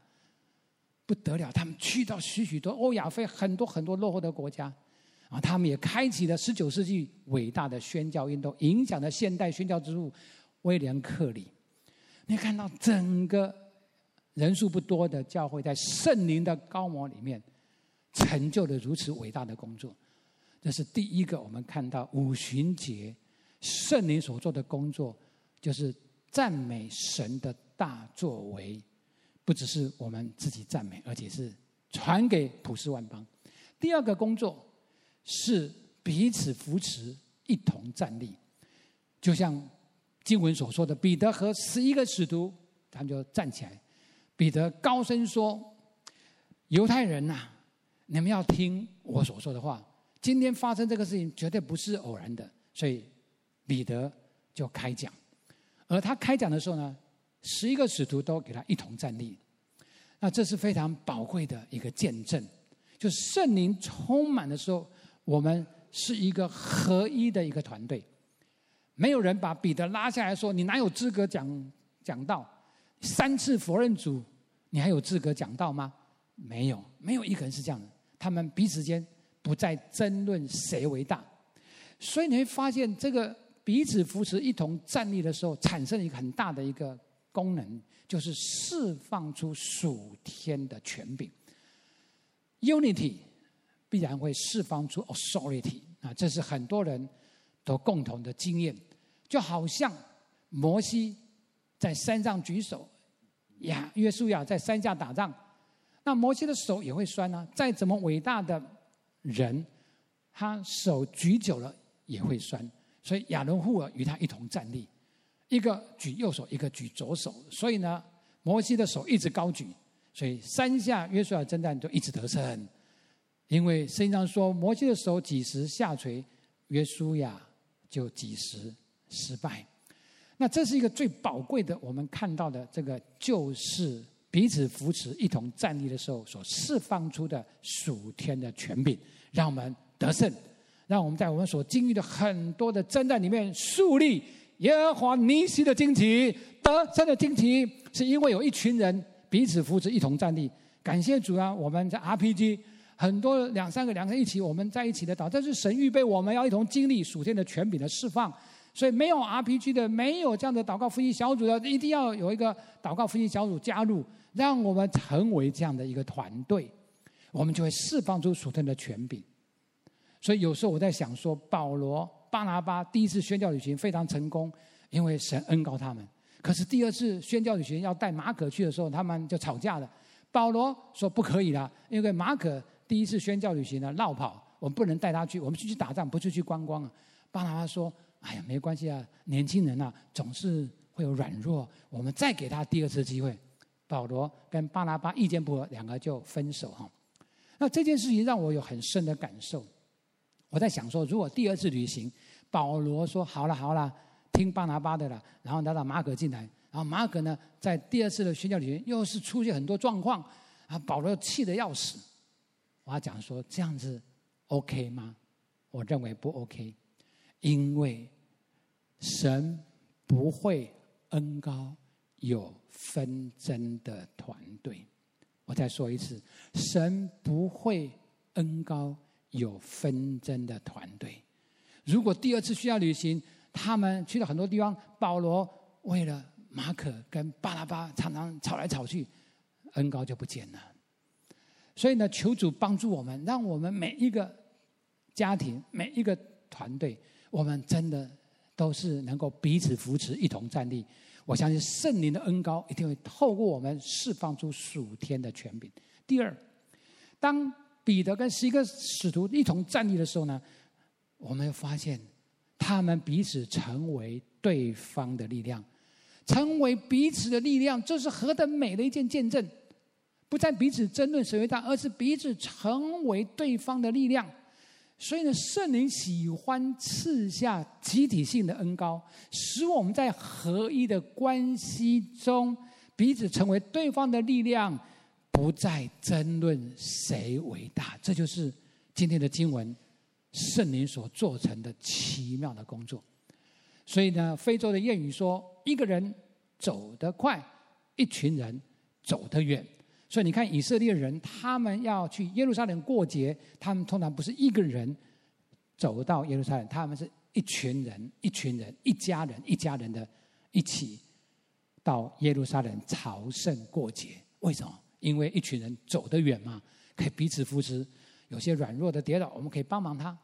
不得了！他们去到许许多欧亚非很多很多落后的国家，啊，他们也开启了十九世纪伟大的宣教运动，影响了现代宣教之路威廉克里。你看到整个人数不多的教会，在圣灵的膏抹里面。成就了如此伟大的工作，这是第一个。我们看到五旬节圣灵所做的工作，就是赞美神的大作为，不只是我们自己赞美，而且是传给普世万邦。第二个工作是彼此扶持，一同站立。就像经文所说的，彼得和十一个使徒，他们就站起来。彼得高声说：“犹太人呐！”你们要听我所说的话。今天发生这个事情绝对不是偶然的，所以彼得就开讲。而他开讲的时候呢，十一个使徒都给他一同站立。那这是非常宝贵的一个见证，就圣灵充满的时候，我们是一个合一的一个团队。没有人把彼得拉下来说：“你哪有资格讲讲道？三次否认主，你还有资格讲道吗？”没有，没有一个人是这样的。他们彼此间不再争论谁为大，所以你会发现，这个彼此扶持、一同站立的时候，产生一个很大的一个功能，就是释放出属天的权柄。Unity 必然会释放出 authority 啊，这是很多人都共同的经验。就好像摩西在山上举手，呀，约书亚在山下打仗。那摩西的手也会酸啊！再怎么伟大的人，他手举久了也会酸。所以亚伦户珥与他一同站立，一个举右手，一个举左手。所以呢，摩西的手一直高举，所以三下约书亚征战就一直得胜。因为圣经上说，摩西的手几时下垂，约书亚就几时失败。那这是一个最宝贵的，我们看到的这个就是。彼此扶持，一同站立的时候，所释放出的属天的权柄，让我们得胜，让我们在我们所经历的很多的征战里面树立耶和华尼西的旌旗。得胜的旌旗是因为有一群人彼此扶持，一同站立。感谢主啊！我们在 RPG 很多两三个两个一起，我们在一起的祷，这是神预备我们要一同经历属天的权柄的释放。所以没有 RPG 的，没有这样的祷告复兴小组的，一定要有一个祷告复兴小组加入。让我们成为这样的一个团队，我们就会释放出属天的权柄。所以有时候我在想说，保罗、巴拿巴第一次宣教旅行非常成功，因为神恩膏他们。可是第二次宣教旅行要带马可去的时候，他们就吵架了。保罗说不可以了，因为马可第一次宣教旅行呢落跑，我们不能带他去，我们出去打仗，不出去观光啊。巴拿巴说：“哎呀，没关系啊，年轻人啊，总是会有软弱，我们再给他第二次机会。”保罗跟巴拿巴意见不合，两个就分手哈。那这件事情让我有很深的感受。我在想说，如果第二次旅行，保罗说：“好了好了，听巴拿巴的了。”然后拿到马可进来，然后马可呢，在第二次的宣教旅行又是出现很多状况，啊，保罗气得要死。我要讲说，这样子 OK 吗？我认为不 OK，因为神不会恩高有纷争的团队，我再说一次，神不会恩高有纷争的团队。如果第二次需要旅行，他们去了很多地方，保罗为了马可跟巴拿巴常常吵来吵去，恩高就不见了。所以呢，求主帮助我们，让我们每一个家庭、每一个团队，我们真的都是能够彼此扶持，一同站立。我相信圣灵的恩膏一定会透过我们释放出属天的权柄。第二，当彼得跟十一个使徒一同站立的时候呢，我们发现他们彼此成为对方的力量，成为彼此的力量，这是何等美的一件见证！不再彼此争论谁为大，而是彼此成为对方的力量。所以呢，圣灵喜欢赐下集体性的恩膏，使我们在合一的关系中，彼此成为对方的力量，不再争论谁伟大。这就是今天的经文，圣灵所做成的奇妙的工作。所以呢，非洲的谚语说：“一个人走得快，一群人走得远。”所以你看，以色列人他们要去耶路撒冷过节，他们通常不是一个人走到耶路撒冷，他们是一群人、一群人、一家人、一家人的一起到耶路撒冷朝圣过节。为什么？因为一群人走得远嘛，可以彼此扶持。有些软弱的跌倒，我们可以帮忙他。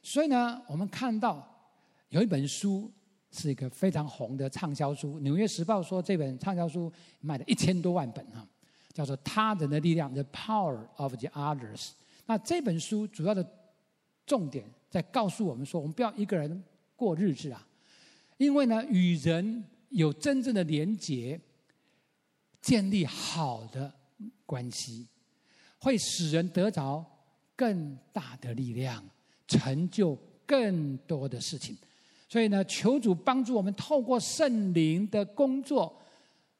所以呢，我们看到有一本书是一个非常红的畅销书，《纽约时报》说这本畅销书卖了一千多万本哈。叫做他人的力量，The Power of the Others。那这本书主要的重点在告诉我们说，我们不要一个人过日子啊，因为呢，与人有真正的连结，建立好的关系，会使人得着更大的力量，成就更多的事情。所以呢，求主帮助我们，透过圣灵的工作。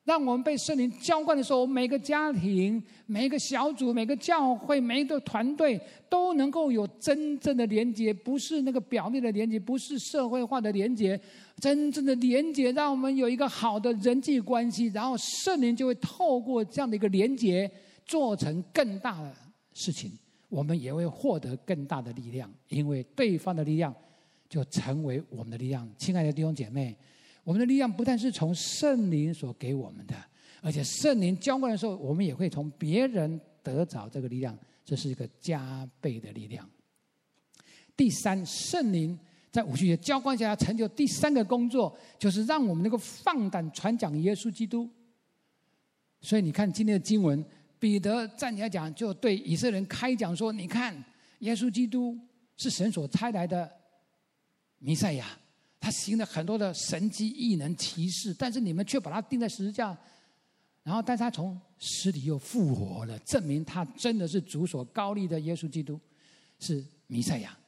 让我们被圣灵浇灌的时候，每个家庭、每一个小组、每个教会、每一个团队都能够有真正的连接，不是那个表面的连接，不是社会化的连接，真正的连接，让我们有一个好的人际关系，然后圣灵就会透过这样的一个连接，做成更大的事情，我们也会获得更大的力量，因为对方的力量就成为我们的力量。亲爱的弟兄姐妹。我们的力量不但是从圣灵所给我们的，而且圣灵浇灌的时候，我们也会从别人得着这个力量，这是一个加倍的力量。第三，圣灵在五旬节浇灌下成就第三个工作，就是让我们能够放胆传讲耶稣基督。所以你看今天的经文，彼得站起来讲，就对以色列人开讲说：“你看，耶稣基督是神所差来的弥赛亚。”他行了很多的神迹异能奇事，但是你们却把他钉在十字架，然后，但是他从死里又复活了，证明他真的是主所高立的耶稣基督，是弥赛亚。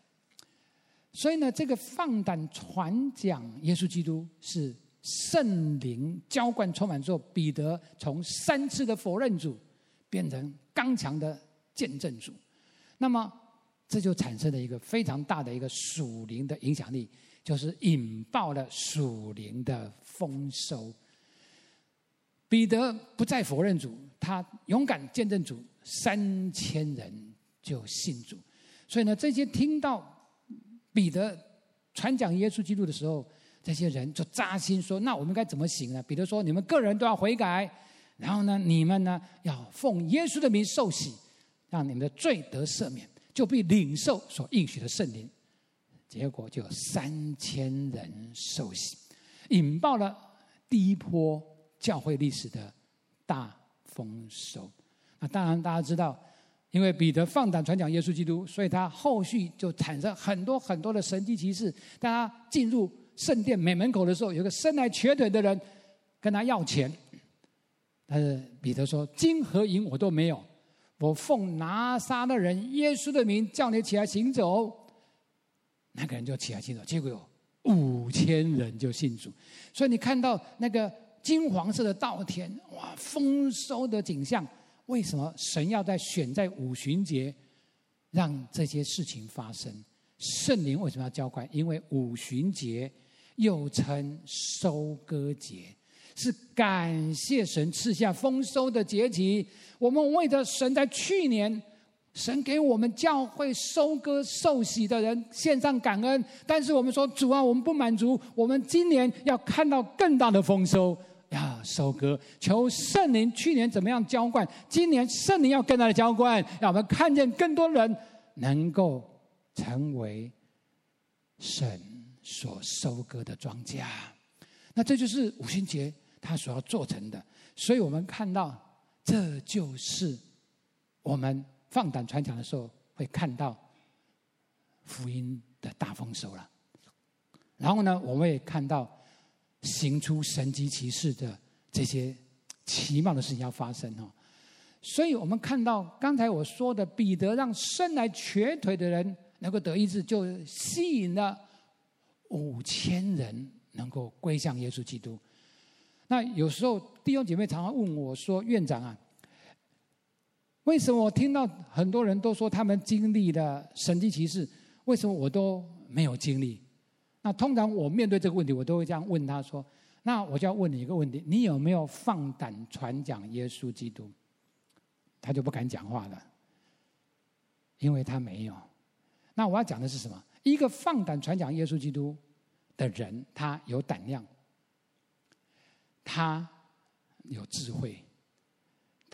所以呢，这个放胆传讲耶稣基督是圣灵浇灌充满之后，彼得从三次的否认主，变成刚强的见证主，那么这就产生了一个非常大的一个属灵的影响力。就是引爆了属灵的丰收。彼得不再否认主，他勇敢见证主，三千人就信主。所以呢，这些听到彼得传讲耶稣基督的时候，这些人就扎心说：“那我们该怎么行呢？”彼得说：“你们个人都要悔改，然后呢，你们呢要奉耶稣的名受洗，让你们的罪得赦免，就必领受所应许的圣灵。”结果就三千人受洗，引爆了第一波教会历史的大丰收。那当然，大家知道因为彼得放胆传讲耶稣基督，所以他后续就产生很多很多的神迹奇事。当他进入圣殿美门口的时候，有个生来瘸腿的人跟他要钱，但是彼得说：“金和银我都没有，我奉拿撒勒人耶稣的名叫你起来行走。”那个人就起来行走，结果有五千人就信主。所以你看到那个金黄色的稻田，哇，丰收的景象。为什么神要在选在五旬节让这些事情发生？圣灵为什么要浇灌？因为五旬节又称收割节，是感谢神赐下丰收的节期。我们为着神在去年神给我们教会收割受洗的人献上感恩，但是我们说主啊，我们不满足，我们今年要看到更大的丰收。要收割，求圣灵去年怎么样浇灌，今年圣灵要更大的浇灌，让我们看见更多人能够成为神所收割的庄稼。那这就是五旬节他所要做成的，所以我们看到，这就是我们放胆传讲的时候会看到福音的大丰收了。然后呢，我们也看到。行出神迹奇事的这些奇妙的事情要发生哦，所以我们看到刚才我说的彼得让生来瘸腿的人能够得医治，就吸引了五千人能够归向耶稣基督。那有时候弟兄姐妹常常问我说：“院长啊，为什么我听到很多人都说他们经历了神迹奇事，为什么我都没有经历？”那通常我面对这个问题，我都会这样问他说：“那我就要问你一个问题，你有没有放胆传讲耶稣基督？”他就不敢讲话了，因为他没有。那我要讲的是什么？一个放胆传讲耶稣基督的人，他有胆量，他有智慧，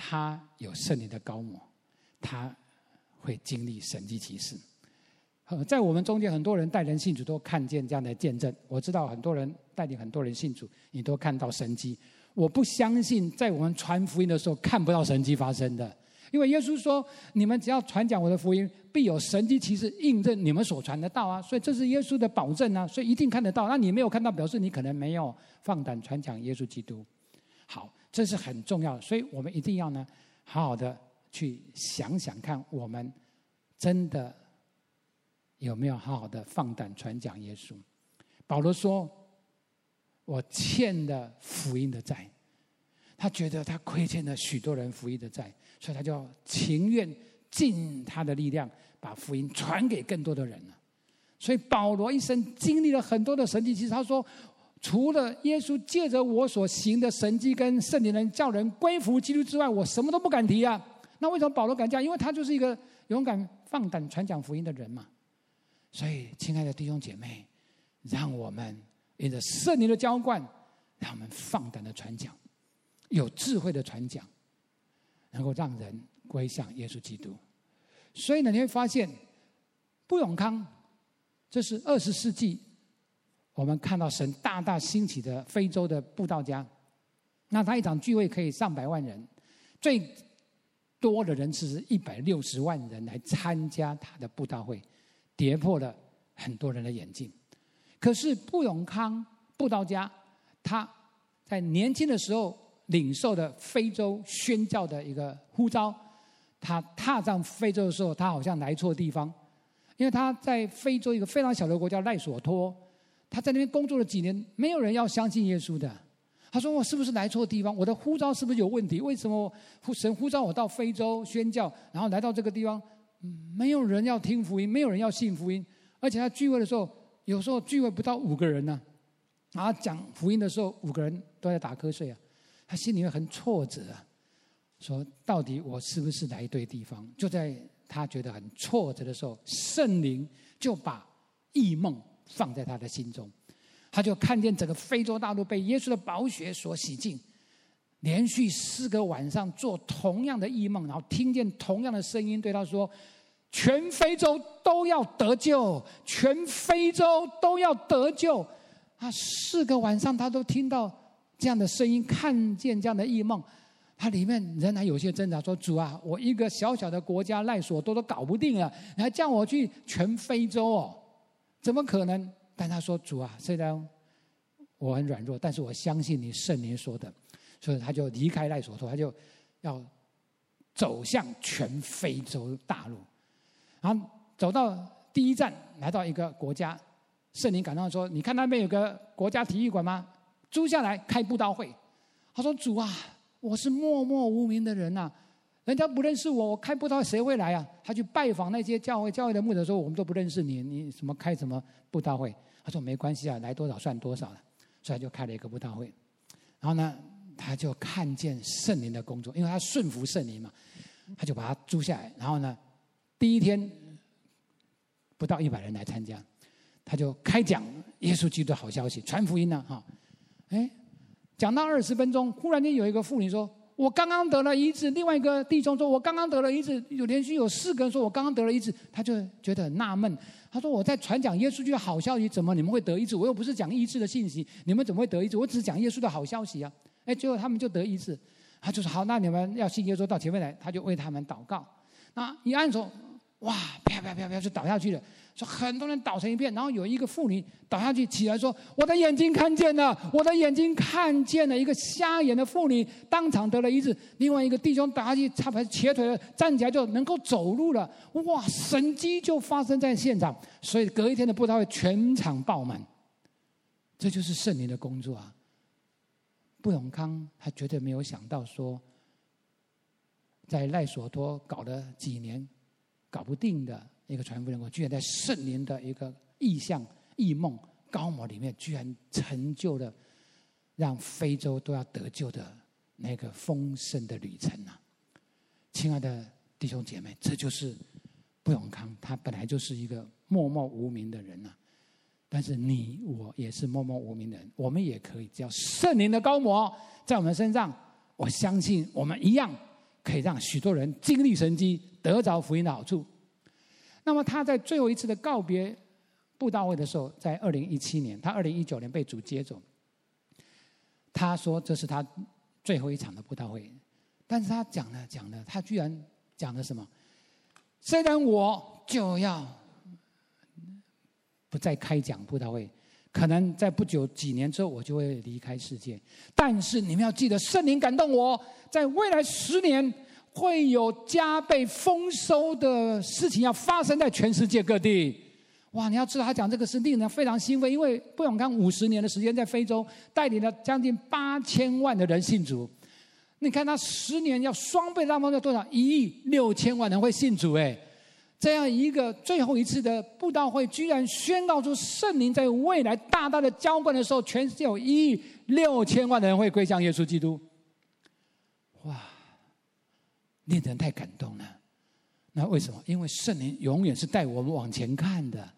他有圣灵的膏抹，他会经历神迹奇事。在我们中间，很多人带人信主都看见这样的见证。我知道很多人带领很多人信主，你都看到神迹。我不相信在我们传福音的时候看不到神迹发生的，因为耶稣说：“你们只要传讲我的福音，必有神迹奇事印证你们所传的道啊。”所以这是耶稣的保证啊，所以一定看得到。那你没有看到，表示你可能没有放胆传讲耶稣基督。好，这是很重要的，所以我们一定要呢，好好的去想想看，我们真的。有没有好好的放胆传讲耶稣？保罗说：“我欠了福音的债。”他觉得他亏欠了许多人福音的债，所以他就情愿尽他的力量把福音传给更多的人了。所以保罗一生经历了很多的神迹，其实他说：“除了耶稣借着我所行的神迹跟圣灵能叫人归服基督之外，我什么都不敢提啊。”那为什么保罗敢讲？因为他就是一个勇敢放胆传讲福音的人嘛。所以，亲爱的弟兄姐妹，让我们因着圣灵的浇灌，让我们放胆的传讲，有智慧的传讲，能够让人归向耶稣基督。所以呢，你会发现，不永康，这是二十世纪我们看到神大大兴起的非洲的布道家。那他一场聚会可以上百万人，最多的人次是一百六十万人来参加他的布道会。跌破了很多人的眼镜，可是布永康布道家，他在年轻的时候领受的非洲宣教的一个呼召，他踏上非洲的时候，他好像来错地方，因为他在非洲一个非常小的国家赖索托，他在那边工作了几年，没有人要相信耶稣的。他说：“我是不是来错地方？我的呼召是不是有问题？为什么神呼召我到非洲宣教，然后来到这个地方？”没有人要听福音，没有人要信福音，而且他聚会的时候，有时候聚会不到五个人呢、啊，讲福音的时候，五个人都在打瞌睡啊，他心里面很挫折啊，说到底我是不是来对地方？就在他觉得很挫折的时候，圣灵就把异梦放在他的心中，他就看见整个非洲大陆被耶稣的宝血所洗净。连续四个晚上做同样的异梦，然后听见同样的声音对他说：“全非洲都要得救，全非洲都要得救。”啊，四个晚上他都听到这样的声音，看见这样的异梦，他里面仍然有些挣扎，说：“主啊，我一个小小的国家赖索多都搞不定了，你还叫我去全非洲哦？怎么可能？”但他说：“主啊，虽然我很软弱，但是我相信你圣灵说的。”所以他就离开赖索托，他就要走向全非洲大陆。然后走到第一站，来到一个国家，圣灵感动说：“你看那边有个国家体育馆吗？租下来开布道会。”他说：“主啊，我是默默无名的人呐、啊，人家不认识我，我开布道谁会来啊？”他去拜访那些教会，教会的牧者说：“我们都不认识你，你什么开什么布道会？”他说：“没关系啊，来多少算多少了。”所以他就开了一个布道会。然后呢，他就看见圣灵的工作，因为他顺服圣灵嘛，他就把他租下来。然后呢，第一天不到一百人来参加，他就开讲耶稣基督的好消息，传福音呢，哈，哎，讲到二十分钟，忽然间有一个妇女说：“我刚刚得了医治。”另外一个弟兄说：“我刚刚得了医治。”有连续有四个人说：“我刚刚得了医治。”他就觉得很纳闷，他说：“我在传讲耶稣的好消息，怎么你们会得医治？我又不是讲医治的信息，你们怎么会得医治？我只是讲耶稣的好消息啊！”哎，最后他们就得医治，他就说：“好，那你们要信耶稣到前面来。”他就为他们祷告。那一按手，哇，啪啪啪啪就倒下去了。说很多人倒成一片，然后有一个妇女倒下去起来说：“我的眼睛看见了，我的眼睛看见了。”一个瞎眼的妇女当场得了医治。另外一个弟兄倒下去，差点瘸腿了，站起来就能够走路了。哇，神迹就发生在现场，所以隔一天的布道会全场爆满。这就是圣灵的工作啊！布永康他绝对没有想到说，在赖索托搞了几年，搞不定的一个传福音我，居然在圣灵的一个异象、异梦、高模里面，居然成就了让非洲都要得救的那个丰盛的旅程啊！亲爱的弟兄姐妹，这就是布永康，他本来就是一个默默无名的人呐、啊。但是你我也是默默无名的人，我们也可以，只要圣灵的膏抹在我们身上，我相信我们一样可以让许多人经历神迹，得着福音的好处。那么他在最后一次的告别布道会的时候，在二零一七年，他二零一九年被主接走。他说这是他最后一场的布道会，但是他讲了讲了，他居然讲了什么？虽然我就要。不再开讲布道会，可能在不久几年之后，我就会离开世界。但是你们要记得，圣灵感动我，在未来十年会有加倍丰收的事情要发生在全世界各地。哇！你要知道，他讲这个是令人非常欣慰，因为布永康五十年的时间在非洲带领了将近八千万的人信主。你看他十年要双倍，那么要多少？一亿六千万人会信主，哎。这样一个最后一次的布道会，居然宣告出圣灵在未来大大的浇灌的时候，全世界有一亿六千万的人会归向耶稣基督。哇，令人太感动了。那为什么？因为圣灵永远是带我们往前看的，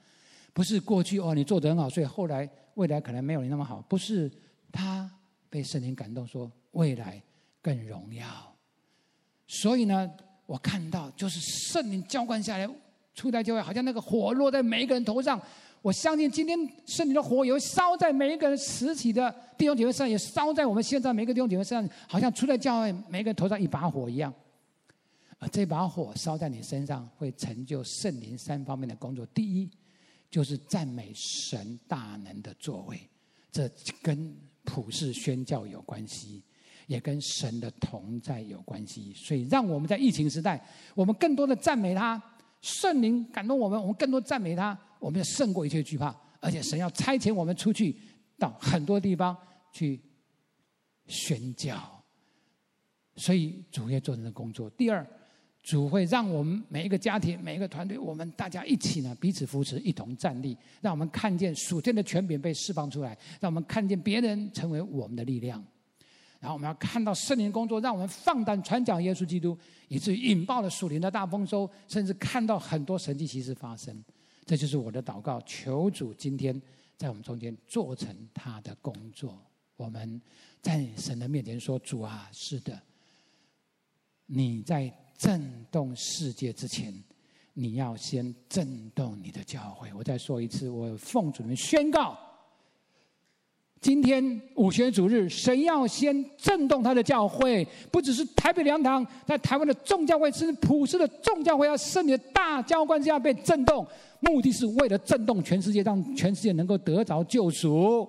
不是过去哦，你做得很好，所以后来未来可能没有你那么好。不是，他被圣灵感动，说未来更荣耀。所以呢？我看到就是圣灵浇灌下来，初代教会好像那个火落在每一个人头上。我相信今天圣灵的火也会烧在每一个人实体的弟兄姐妹身上，也烧在我们现在每一个弟兄姐妹身上，好像初代教会每个人头上一把火一样。这把火烧在你身上，会成就圣灵三方面的工作。第一，就是赞美神大能的作为，这跟普世宣教有关系。也跟神的同在有关系，所以让我们在疫情时代，我们更多的赞美他，圣灵感动我们，我们更多赞美他，我们要胜过一切惧怕。而且神要差遣我们出去到很多地方去宣教，所以主会做人的工作。第二，主会让我们每一个家庭、每一个团队，我们大家一起呢彼此扶持，一同站立，让我们看见属天的权柄被释放出来，让我们看见别人成为我们的力量。然后我们要看到圣灵工作，让我们放胆传讲耶稣基督，以至于引爆了属灵的大丰收，甚至看到很多神迹奇事发生。这就是我的祷告，求主今天在我们中间做成他的工作。我们在神的面前说：“主啊，是的，你在震动世界之前，你要先震动你的教会。”我再说一次，我奉主名宣告。今天五旬主日，神要先震动他的教会，不只是台北良堂，在台湾的众教会，甚至普世的众教会，要圣灵的大浇灌，要被震动，目的是为了震动全世界，让全世界能够得着救赎。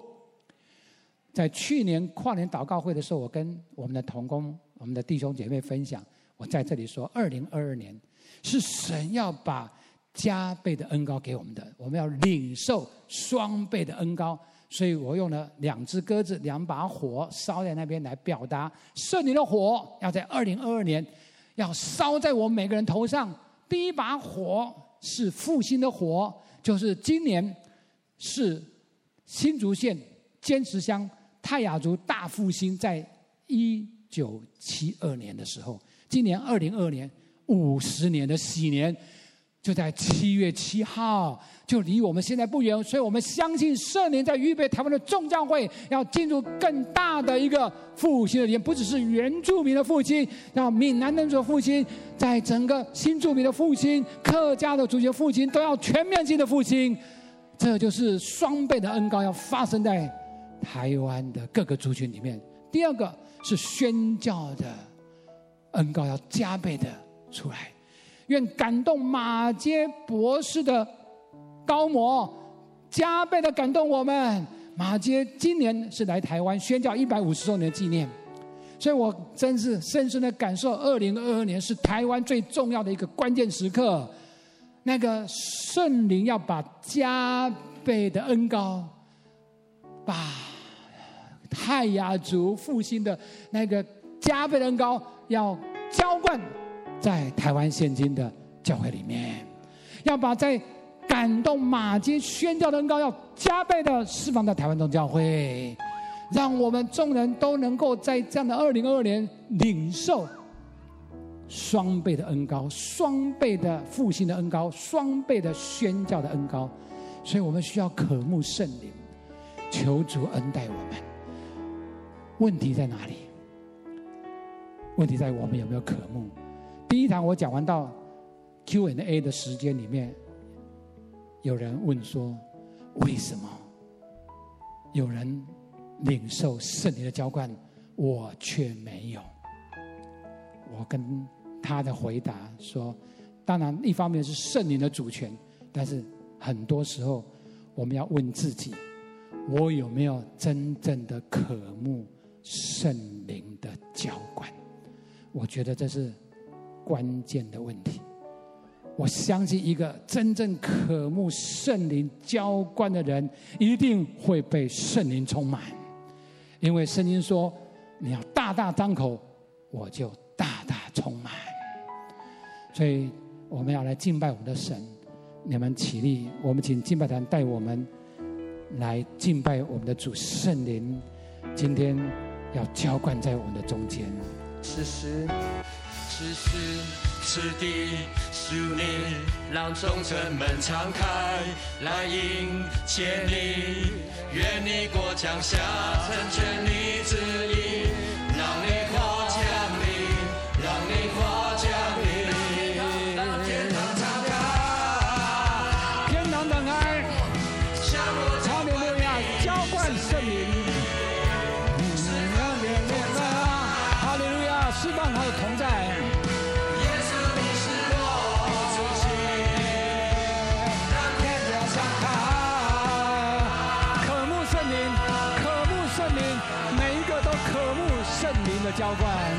在去年跨年祷告会的时候，我跟我们的同工、我们的弟兄姐妹分享，我在这里说，二零二二年是神要把加倍的恩高给我们的，我们要领受双倍的恩高，所以我用了两只鸽子、两把火烧在那边来表达圣灵的火要在二零二二年要烧在我们每个人头上。第一把火是复兴的火，就是今年是新竹县尖石乡。泰雅族大复兴在一九七二年的时候，今年二零二年五十年的喜年，就在七月七号，就离我们现在不远，所以我们相信圣灵在预备台湾的众教会，要进入更大的一个复兴的年，不只是原住民的复兴，让闽南人族的复兴，在整个新住民的复兴、客家的族群复兴，都要全面性的复兴，这就是双倍的恩膏要发生在。台湾的各个族群里面，第二个是宣教的恩膏要加倍的出来，愿感动马杰博士的高模加倍的感动我们。马杰今年是来台湾宣教一百五十周年纪念，所以我真是深深的感受，二零二二年是台湾最重要的一个关键时刻，那个圣灵要把加倍的恩膏把。泰雅族复兴的那个加倍的恩膏要浇灌在台湾现今的教会里面，要把在感动马偕宣教的恩膏要加倍的释放在台湾众教会，让我们众人都能够在这样的二零二二年领受双倍的恩膏、双倍的复兴的恩膏、双倍的宣教的恩膏。所以我们需要渴慕圣灵，求主恩待我们。问题在哪里？问题在于我们有没有渴慕？第一堂我讲完到 Q&A 的时间里面，有人问说：为什么有人领受圣灵的浇灌，我却没有？我跟他的回答说：当然，一方面是圣灵的主权，但是很多时候我们要问自己：我有没有真正的渴慕？圣灵的浇灌，我觉得这是关键的问题。我相信一个真正渴慕圣灵浇灌的人，一定会被圣灵充满，因为圣经说：“你要大大张口，我就大大充满。”所以我们要来敬拜我们的神。你们起立，我们请敬拜团带我们来敬拜我们的主圣灵。今天。要浇灌在我们的中间。此时，此时，此地，属你，让众城门敞开，来迎接你。愿你过江下，成全你旨意，浇灌。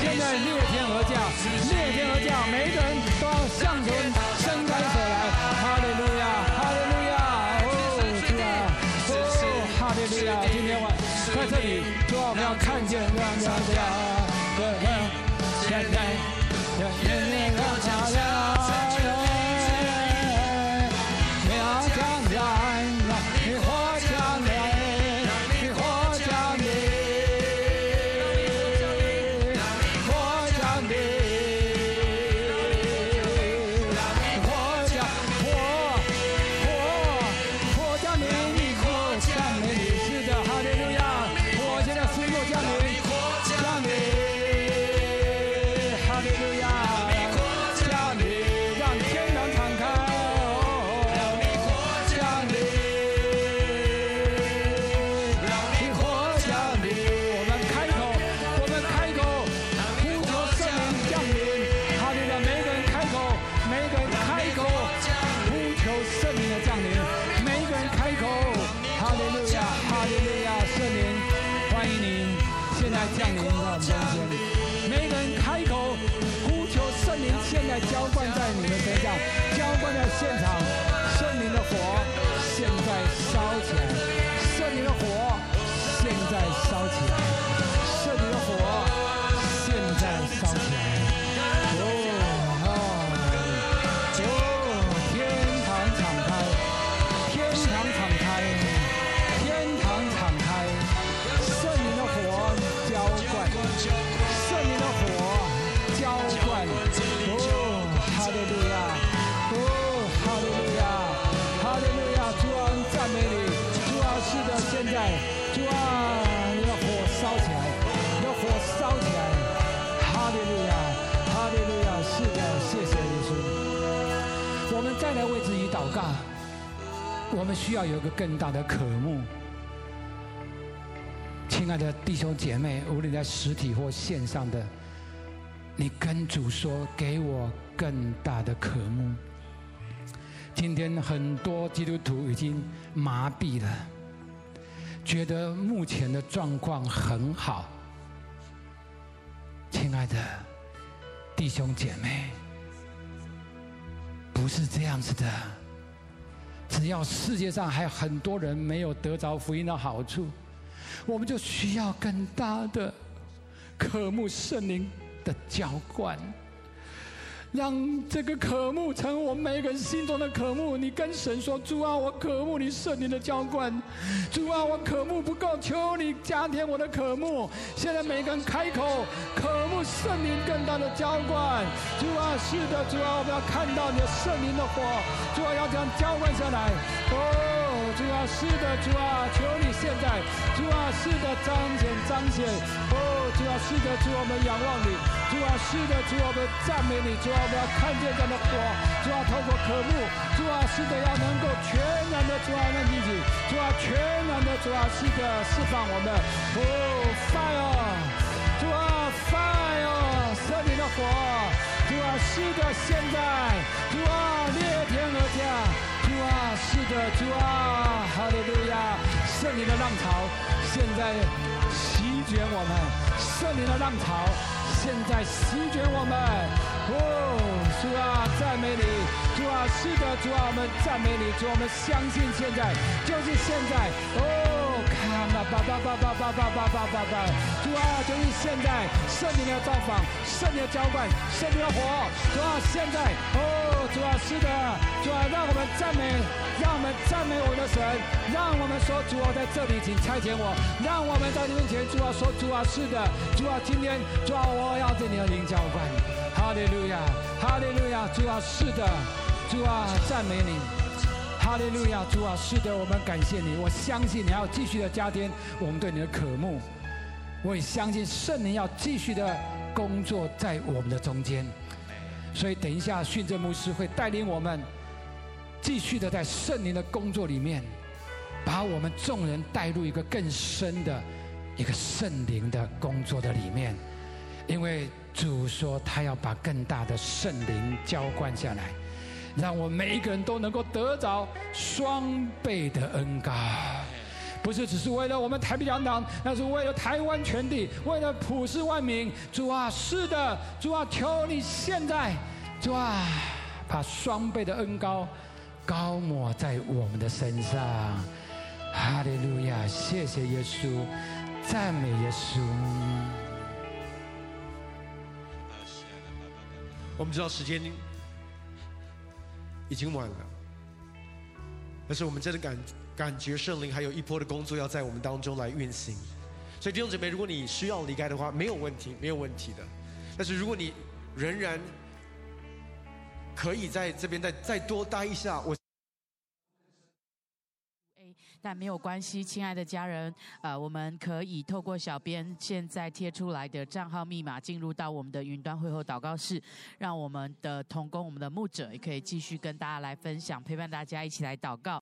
现在烈天鹅叫，烈天鹅叫，每个人都要向前伸开手来，哈利路亚，哈利路亚，哦，主啊，哦，哈利路亚，今天晚在这里，主啊，我们要看见，让大家，对，现在。我们需要有一个更大的渴慕，亲爱的弟兄姐妹，无论在实体或线上的，你跟主说：“给我更大的渴慕。”今天很多基督徒已经麻痹了，觉得目前的状况很好。亲爱的弟兄姐妹，不是这样子的。只要世界上还有很多人没有得着福音的好处，我们就需要更大的渴慕圣灵的浇灌。让这个渴慕成为我们每一个人心中的渴慕。你跟神说：“主啊，我渴慕你圣灵的浇灌。主啊，我渴慕不够，求你加添我的渴慕。现在每个人开口，渴慕圣灵更大的浇灌。主啊，是的，主啊，我们要看到你的圣灵的火。主啊，要这样浇灌下来。哦。”主啊，是的，主啊，求你现在，主啊，是的，彰显彰显，哦，主啊，是的，主，我们仰望你，主啊，是的，主，我们赞美你，主啊，我们要看见这样的火，主啊，透过渴慕，主啊，是的，要能够全然的主啊，让自己，主啊，全然的主啊，是的，释放我们，哦，fire，主啊，fire，圣灵的火，主啊，是的，现在，主啊，裂天而降。主啊，是的，主啊，哈利路亚！圣灵的浪潮现在席卷我们，圣灵的浪潮现在席卷我们。哦，主啊，赞美你！主啊，是的，主啊，我们赞美你！主，我们相信现在就是现在。哦，看吧，吧吧吧吧吧吧吧吧吧！主啊，就是现在，圣灵的造访，圣灵的浇灌，圣灵的火。主啊，现在，哦，主啊，是的。主啊，让我们赞美，让我们赞美我的神，让我们说主啊，在这里请差遣我，让我们在你面前主啊说主啊是的，主啊今天主啊我要对你的灵浇灌，哈利路亚，哈利路亚，主啊是的，主啊赞美你，哈利路亚，主啊是的，我们感谢你，我相信你要继续的加添我们对你的渴慕，我也相信圣灵要继续的工作在我们的中间，所以等一下训政牧师会带领我们。继续的在圣灵的工作里面，把我们众人带入一个更深的一个圣灵的工作的里面，因为主说他要把更大的圣灵浇灌下来，让我们每一个人都能够得着双倍的恩膏，不是只是为了我们台北两党，那是为了台湾全地，为了普世万民。主啊，是的，主啊，求你现在，主啊，把双倍的恩高，高抹在我们的身上，哈利路亚！谢谢耶稣，赞美耶稣。我们知道时间已经晚了，但是我们真的感感觉圣灵还有一波的工作要在我们当中来运行。所以弟兄姊妹，如果你需要离开的话，没有问题，没有问题的。但是如果你仍然可以在这边再再多待一下，我。但没有关系，亲爱的家人，呃，我们可以透过小编现在贴出来的账号密码进入到我们的云端会后祷告室，让我们的同工、我们的牧者也可以继续跟大家来分享，陪伴大家一起来祷告。